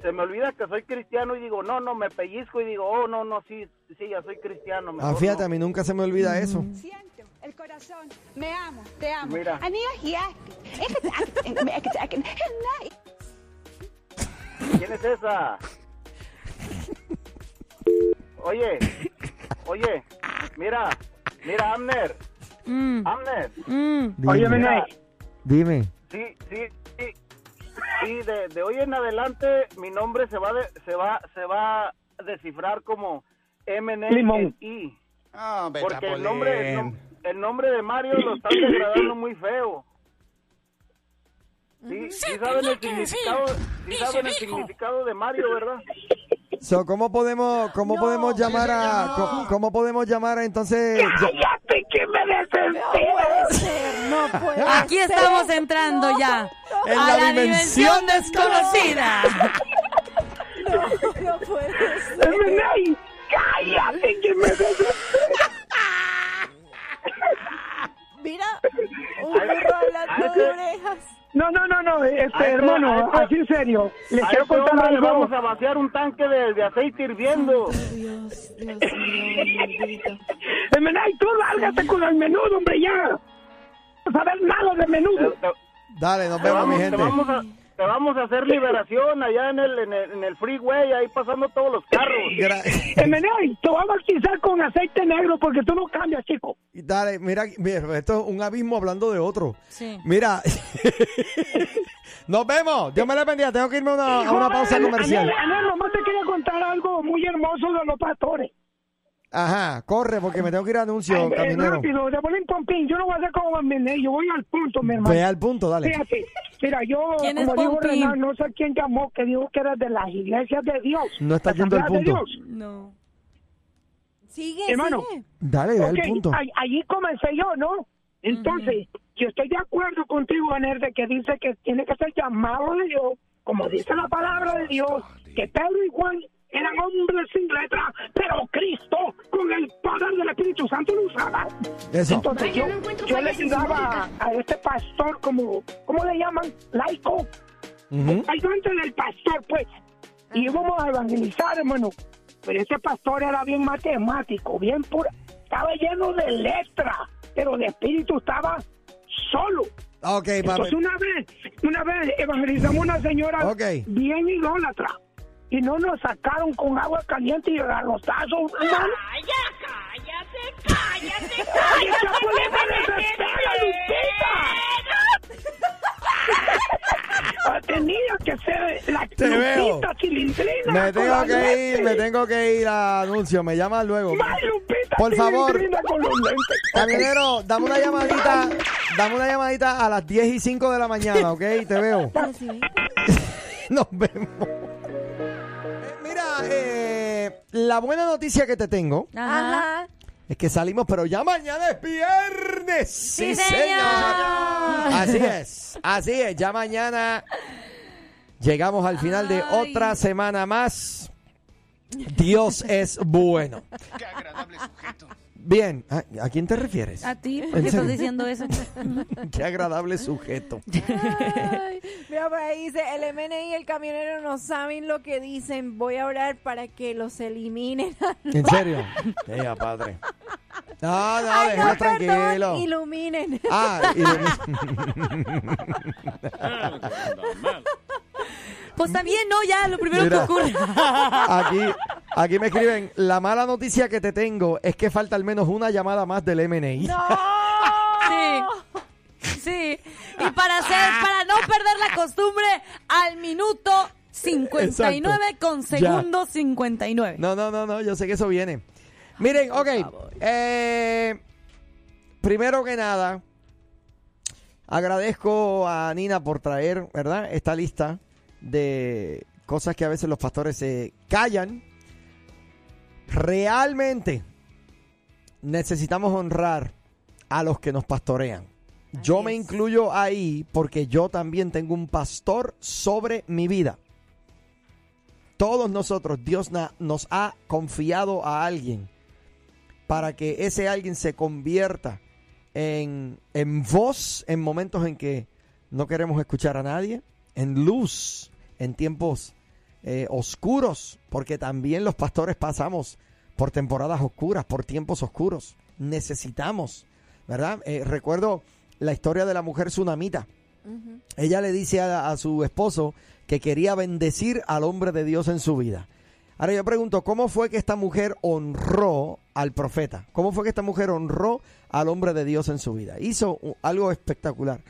se me olvida que soy cristiano y digo, no, no, me pellizco y digo, oh, no, no, sí, sí, ya soy cristiano. Ah, mejor fíjate, no. a mí nunca se me olvida eso. Siento el corazón. Me amo, te amo. Mira. ¿Quién es esa? Oye, oye, mira, mira, Amner, Mm, Amner, mm. Dime. mira, Dime. sí, sí, sí, sí, de, de hoy en adelante mi nombre se va, de- se va, se va a descifrar como. MNI, Ah, porque el nombre, el, nom- el nombre de Mario lo están degradando muy feo. Sí, sí saben el significado, sí saben el significado de Mario, ¿verdad? So, ¿cómo podemos, cómo podemos llamar a, cómo, podemos llamar a entonces? ya- ¡Cállate que me desespero! No puede Aquí ser. estamos entrando ya En a la la dimensión dimensión desconocida. No, no puede ser. ¡Cállate que me desespero! Mira, un burro hablando de orejas. No, no, no, no, este este- hermano, a este- así en serio. Les quiero este contar le algo. vamos a vaciar un tanque de, de aceite hirviendo. Dios, Dios mío, bendito. Emenei, tú lárgate con el menudo, hombre, ya. No saber nada de menudo. Dale, nos vemos, mi te gente. vamos a, te vamos a hacer liberación allá en el, en el, en el freeway, ahí pasando todos los carros. Emenei, te voy a bautizar con aceite negro porque tú no cambias, chico. Dale, mira, mira, esto es un abismo hablando de otro. Sí. Mira, nos vemos. Dios me la bendiga. Tengo que irme a una, a una pausa comercial. Anel, Anel, nomás te quería contar algo muy hermoso de los pastores. Ajá, corre porque me tengo que ir a anuncio, Eh, caminero. rápido, de bolín pompín. Yo no voy a hacer como Emenei, yo voy al punto, mi hermano. Ve al punto, dale. Fíjate, mira, yo, ¿Quién es como dijo? Renan, no sé quién llamó, que dijo que era de las iglesias de Dios. No está yendo al punto. Dios. No. Sigue, Hermano. sigue. Dale, ve Ok, al punto. ahí- allí comencé yo, ¿no? Entonces, yo estoy de acuerdo contigo, Ener, de que dice que tiene que ser llamado de Dios, como dice la palabra de Dios, que Pedro y Juan eran hombres sin letra, pero Cristo, con el poder del Espíritu Santo, lo usaba. Eso. Entonces, yo, yo le ayudaba a, a este pastor, como, ¿cómo le llaman? Laico. Ujú. ayudante del pastor, pues. Y íbamos a evangelizar, hermano. Pero ese pastor era bien matemático, bien pura. Estaba lleno de letra, pero de espíritu estaba solo. Ok, papi. Entonces una vez, una vez evangelizamos a una señora Ok. bien idólatra. Y no nos sacaron con agua caliente y garrotazos. hermano. cállate, cállate, ¡Ay, esa fue la desespera, Lupita! Tenía que ser la Te veo. Lupita cilindrina. Me tengo que ir, me tengo que ir a anuncio. Me llamas luego. Ay, Lupita Por favor. cilindrina con los lentes. Camionero, dame una llamadita, dame una llamadita a las 10 y 5 de la mañana, ¿ok? Te veo. Nos vemos. Mira, eh, la buena noticia que te tengo. Ajá. es que salimos, pero ya mañana es viernes. Sí, señor. Así es, así es. Ya mañana llegamos al final de Ay. otra semana más. Dios es bueno. Qué agradable sujeto. Bien, ¿a, a quién te refieres? A ti, ¿En ¿por qué estás serio? diciendo eso? Qué agradable sujeto. Ay, mira, por ahí dice, el MNI y el camionero no saben lo que dicen. Voy a orar para que los eliminen. ¿En serio? Ella, padre. No, no, Ay, déjalo no, perdón, tranquilo. iluminen. Ah, y Pues también no, ya, lo primero Mira. que ocurre. aquí, aquí me escriben, la mala noticia que te tengo es que falta al menos una llamada más del MNI. Sí. Sí. Y para hacer, para no perder la costumbre, al minuto 59 con Ya. segundo 59. No, no, no, no, yo sé que eso viene. Miren, ok. eh, primero que nada, Agradezco a Nina por traer, ¿verdad? Esta lista de cosas que a veces los pastores se callan. Realmente necesitamos honrar a los que nos pastorean. Yo me incluyo ahí porque yo también tengo un pastor sobre mi vida. Todos nosotros, Dios na- nos ha confiado a alguien para que ese alguien se convierta en, en voz en momentos en que no queremos escuchar a nadie, en luz, en tiempos eh, oscuros, porque también los pastores pasamos por temporadas oscuras, por tiempos oscuros. Necesitamos, ¿verdad? Eh, recuerdo la historia de la mujer tsunamita. Ella le dice a, a su esposo que quería bendecir al hombre de Dios en su vida. Ahora yo pregunto, ¿cómo fue que esta mujer honró al profeta? ¿Cómo fue que esta mujer honró al hombre de Dios en su vida? Hizo algo espectacular.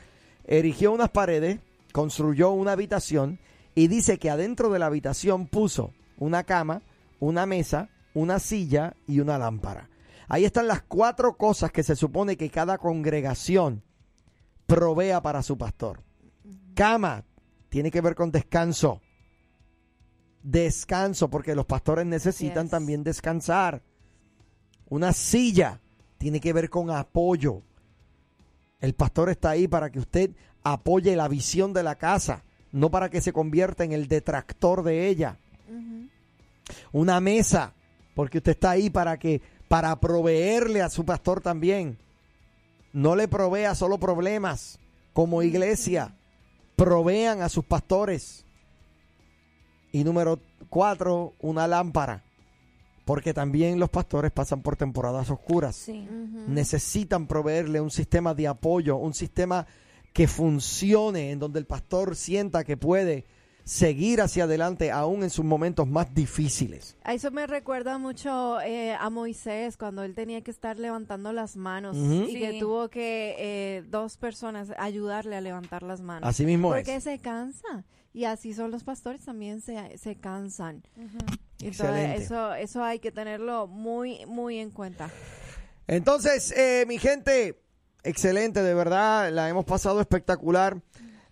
Erigió unas paredes, construyó una habitación y dice que adentro de la habitación puso una cama, una mesa, una silla y una lámpara. Ahí están las cuatro cosas que se supone que cada congregación provea para su pastor. Cama tiene que ver con descanso. Descanso, porque los pastores necesitan Yes. también descansar. Una silla tiene que ver con apoyo. El pastor está ahí para que usted apoye la visión de la casa, no para que se convierta en el detractor de ella. Una mesa, porque usted está ahí para que para proveerle a su pastor también. No le provea solo problemas. Como iglesia, provean a sus pastores. Y número cuatro, una lámpara. Porque también los pastores pasan por temporadas oscuras. Sí. Necesitan proveerle un sistema de apoyo, un sistema que funcione, en donde el pastor sienta que puede seguir hacia adelante aún en sus momentos más difíciles. A Eso me recuerda mucho eh, a Moisés cuando él tenía que estar levantando las manos y que tuvo que eh, dos personas ayudarle a levantar las manos. Así mismo Porque es. se cansa. Y así son los pastores, también se, se cansan. Entonces, Excelente. eso, eso hay que tenerlo muy, muy en cuenta. Entonces, eh, mi gente, excelente, de verdad, la hemos pasado espectacular.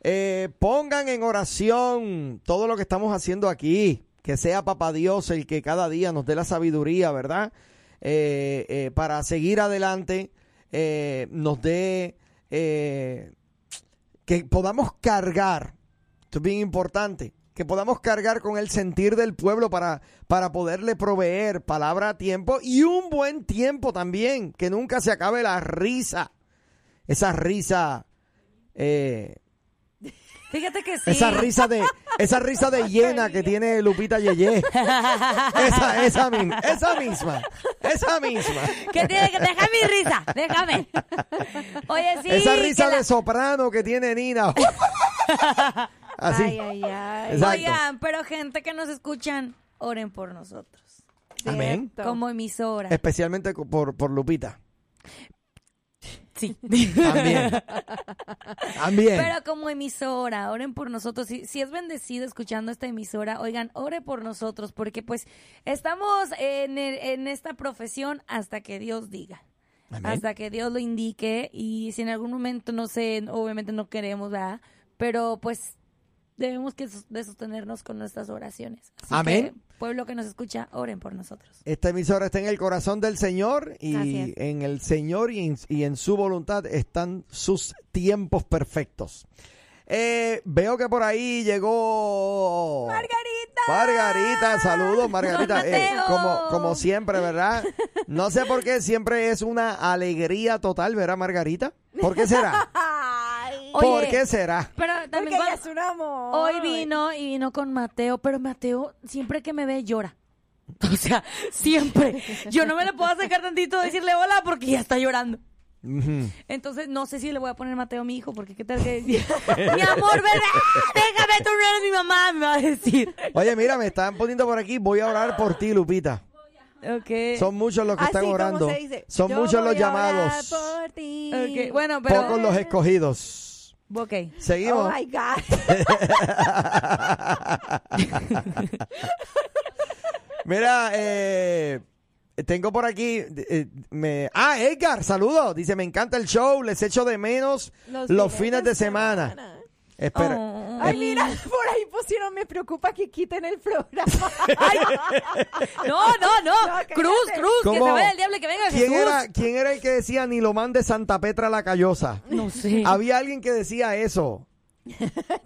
Eh, pongan en oración todo lo que estamos haciendo aquí. Que sea Papá Dios el que cada día nos dé la sabiduría, ¿verdad? Eh, eh, para seguir adelante, eh, nos dé eh, que podamos cargar, esto es bien importante, que podamos cargar con el sentir del pueblo para, para poderle proveer palabra a tiempo y un buen tiempo también, que nunca se acabe la risa, esa risa, eh, Fíjate que sí. esa risa de, esa risa de llena que tiene Lupita Yeye, esa, esa, esa misma, esa misma. Que tiene que deja mi risa, déjame. Oye, sí. esa risa la- de soprano que tiene Nina. Así. Ay, ay, ay. Exacto. Oigan, pero gente que nos escuchan, oren por nosotros. Amén. Como emisora. Especialmente por, por Lupita. Sí. También. También. Pero como emisora, oren por nosotros. Si, si es bendecido escuchando esta emisora, oigan, ore por nosotros, porque pues estamos en, el- en esta profesión hasta que Dios diga. Amén. Hasta que Dios lo indique. Y si en algún momento, no sé, obviamente no queremos, ¿verdad? Pero pues debemos que de sostenernos con nuestras oraciones. Así Amén. que, pueblo que nos escucha, oren por nosotros. Esta emisora está en el corazón del Señor y en el Señor y en, y en su voluntad están sus tiempos perfectos. Eh, veo que por ahí llegó Margarita. Margarita, saludos Margarita. Eh, como, como siempre, ¿verdad? No sé por qué siempre es una alegría total, ¿verdad Margarita? ¿Por qué será? ¿Por qué será? Pero Porque también ella cuando- es un amor. Hoy vino y vino con Mateo, pero Mateo siempre que me ve llora. O sea, siempre. Yo no me le puedo acercar tantito a decirle hola porque ya está llorando. Entonces, no sé si le voy a poner Mateo a mi hijo, porque qué tal que... mi amor, ¿verdad? Déjame, tú no eres mi mamá, me va a decir. Oye, mira, me están poniendo por aquí, voy a orar por ti, Lupita. Ok. Son muchos los que Así están como orando. se dice, Son yo muchos los llamados. por ti. Ok, Bueno, pero... Pocos los escogidos. Ok. Seguimos. Oh my God. Mira, eh, tengo por aquí, eh, me, ah, Edgar, saludos. Dice, me encanta el show, les echo de menos los, fines de semana. Espera. Oh. Ay, mira, por ahí pusieron, me preocupa que quiten el programa. No, no, no. Cruz, Cruz, que se vaya el diablo y que venga ¿Quién Jesús. era, ¿Quién era el que decía ni lo mande Santa Petra la Callosa? No sé. Había alguien que decía eso.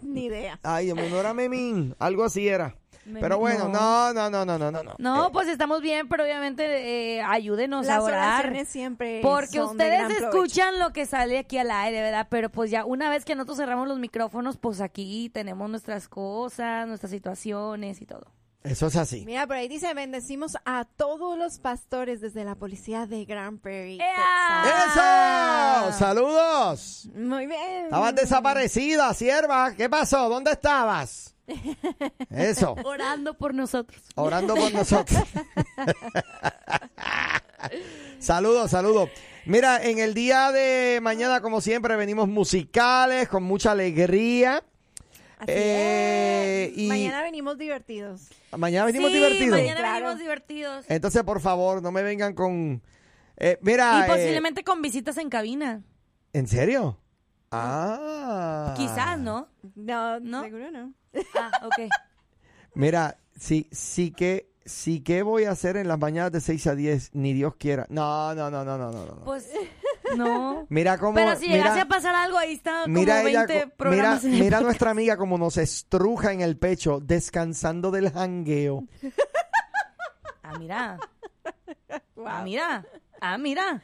Ni idea. Ay, no era Memín, algo así era. Pero bueno, no. no, no, no, no, no, no. No, pues estamos bien, pero obviamente eh, ayúdenos Las a orar. siempre Porque son de ustedes provecho. escuchan lo que sale aquí al aire, ¿verdad? Pero pues ya una vez que nosotros cerramos los micrófonos, pues aquí tenemos nuestras cosas, nuestras situaciones y todo. Eso es así. Mira, por ahí dice, bendecimos a todos los pastores desde la policía de Grand Prairie. ¡Eso! ¡Saludos! Muy bien. Estabas desaparecida, sierva. ¿Qué pasó? ¿Dónde estabas? Eso. Orando por nosotros. Orando por nosotros. saludos, saludos. Mira, en el día de mañana, como siempre, venimos musicales, con mucha alegría. Así Eh, es. y Mañana venimos divertidos. mañana venimos Sí, divertidos. mañana Claro. venimos divertidos. Entonces, por favor, no me vengan con... eh, mira... y eh, posiblemente con visitas en cabina. ¿En serio? Ah. Quizás, ¿no? No, ¿No? seguro no. Ah, ok. Mira, sí, sí que, sí que voy a hacer en las mañanas de 6 a 10, ni Dios quiera. No, no, no, no, no, no. no. Pues, no. Mira cómo, Pero si llegase mira, a pasar algo, ahí está como mira 20 ella, mira, programas. en el mira podcast. nuestra amiga como nos estruja en el pecho, descansando del jangueo. Ah, mira. Ah, mira. Ah, mira.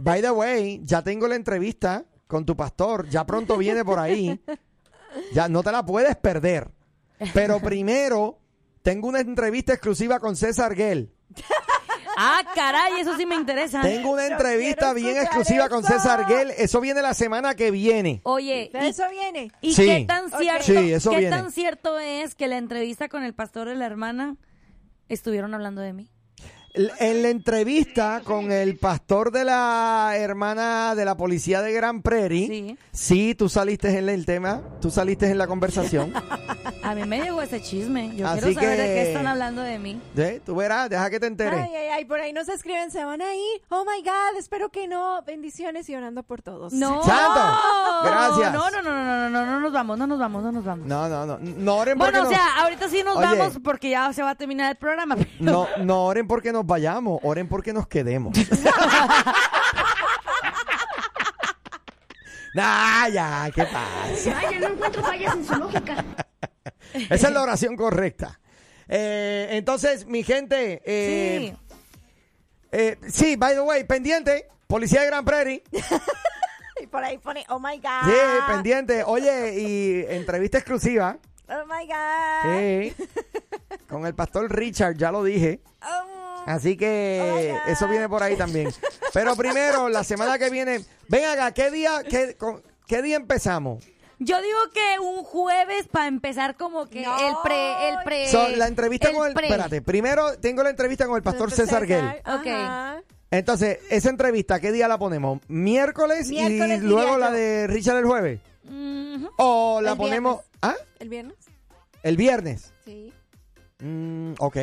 By the way, ya tengo la entrevista con tu pastor, ya pronto viene por ahí. Ya no te la puedes perder. Pero primero, tengo una entrevista exclusiva con César Gell. Ah, caray, eso sí me interesa. Tengo una entrevista quiero bien escuchar exclusiva con eso. César Gell. Eso viene la semana que viene. Oye, ¿De ¿y, eso viene? y Sí. qué tan Ok. cierto, Sí, eso qué viene. tan cierto es que la entrevista con el pastor de la hermana estuvieron hablando de mí? En la entrevista con el pastor de la hermana de la policía de Gran Prairie, Sí. sí, tú saliste en el tema, tú saliste en la conversación. A mí me llegó ese chisme. Yo Así quiero saber de que- qué están hablando de mí. ¿Sí? Tú verás, deja que te enteres. Ay, ay, ay, por ahí nos escriben, se van a ir. Oh my God, espero que no. Bendiciones y orando por todos. No. Santo, gracias. No, no, no, no, no, no, no nos vamos, no nos vamos, no nos vamos. No, no, no. No oren porque Bueno, o sea, ahorita sí nos Oye. vamos porque ya se va a terminar el programa. pero- no, no oren porque nos vayamos, oren porque nos quedemos. nah, ya, ¿qué pasa? Vaya, no encuentro fallas en su lógica. Esa es la oración correcta. Eh, entonces, mi gente, eh, Sí. eh, sí, by the way, pendiente, Policía de Gran Prairie. Y por ahí pone, oh my God. Sí, pendiente. Oye, y entrevista exclusiva. Oh my God. Sí. Con el pastor Richard, ya lo dije. Oh, Así que eso viene por ahí también. Pero primero, la semana que viene, ven acá, ¿qué día, qué, con- qué día empezamos? Yo digo que un jueves para empezar como que No. el pre, el pre. So, la entrevista el con el, pre. espérate, primero tengo la entrevista con el pastor César Gell. Ok. Ajá. Entonces, esa entrevista, ¿qué día la ponemos? ¿Miércoles, Miércoles, y luego la yo. de Richard el jueves? ¿O la El ponemos viernes. ¿ah? ¿El viernes? el viernes? Sí. Mm, ok.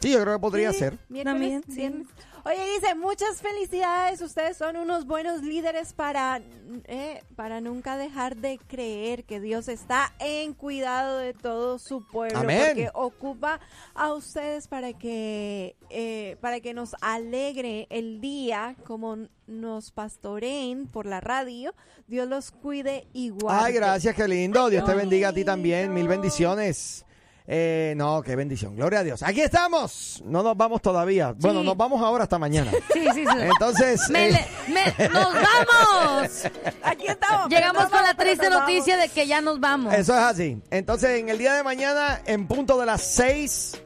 Sí, yo creo que podría Sí, ser. miércoles, También, sí. Oye, dice, muchas felicidades. Ustedes son unos buenos líderes para, eh, para nunca dejar de creer que Dios está en cuidado de todo su pueblo. Amén. Porque ocupa a ustedes para que, eh, para que nos alegre el día, como nos pastoreen por la radio. Dios los cuide igual. Ay, gracias, qué lindo. Dios te bendiga a ti también. Mil bendiciones. Eh, no, qué bendición. Gloria a Dios. Aquí estamos. No nos vamos todavía. Bueno, nos vamos ahora hasta mañana. Sí, sí, sí. Entonces, Me eh, le- me- ¡Nos vamos! Aquí estamos. Llegamos con la triste noticia de que ya nos vamos. eso es así. Entonces, en el día de mañana, en punto de las seis,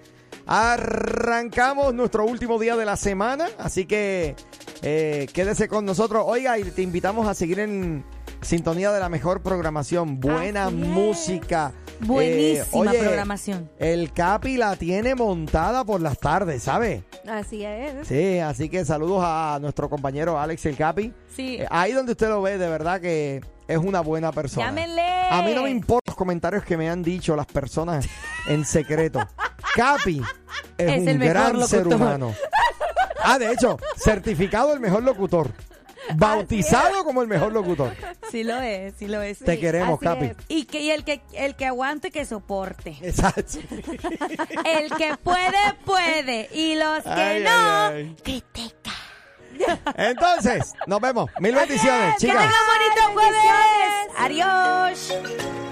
arrancamos nuestro último día de la semana. Así que eh, quédese con nosotros. Oiga, y te invitamos a seguir en sintonía de la mejor programación. Buena Así es. Buenísima Eh, oye, programación. El Capi la tiene montada por las tardes, ¿sabe? Así es. Sí, así que saludos a nuestro compañero Alex el Capi. Sí. Eh, ahí donde usted lo ve, de verdad que es una buena persona. Llámenle. A mí no me importan los comentarios que me han dicho las personas en secreto. Capi es, Es un el gran ser humano. Ah, de hecho, certificado el mejor locutor. Bautizado como el mejor locutor. Sí lo es, sí lo es. Te Sí, queremos, así Capi. es. Y que y el que el que aguante que soporte. Exacto. El que puede puede y los que Ay, no ay, ay. Entonces, nos vemos. Mil bendiciones, que chicas. tengan bonito jueves. Adiós.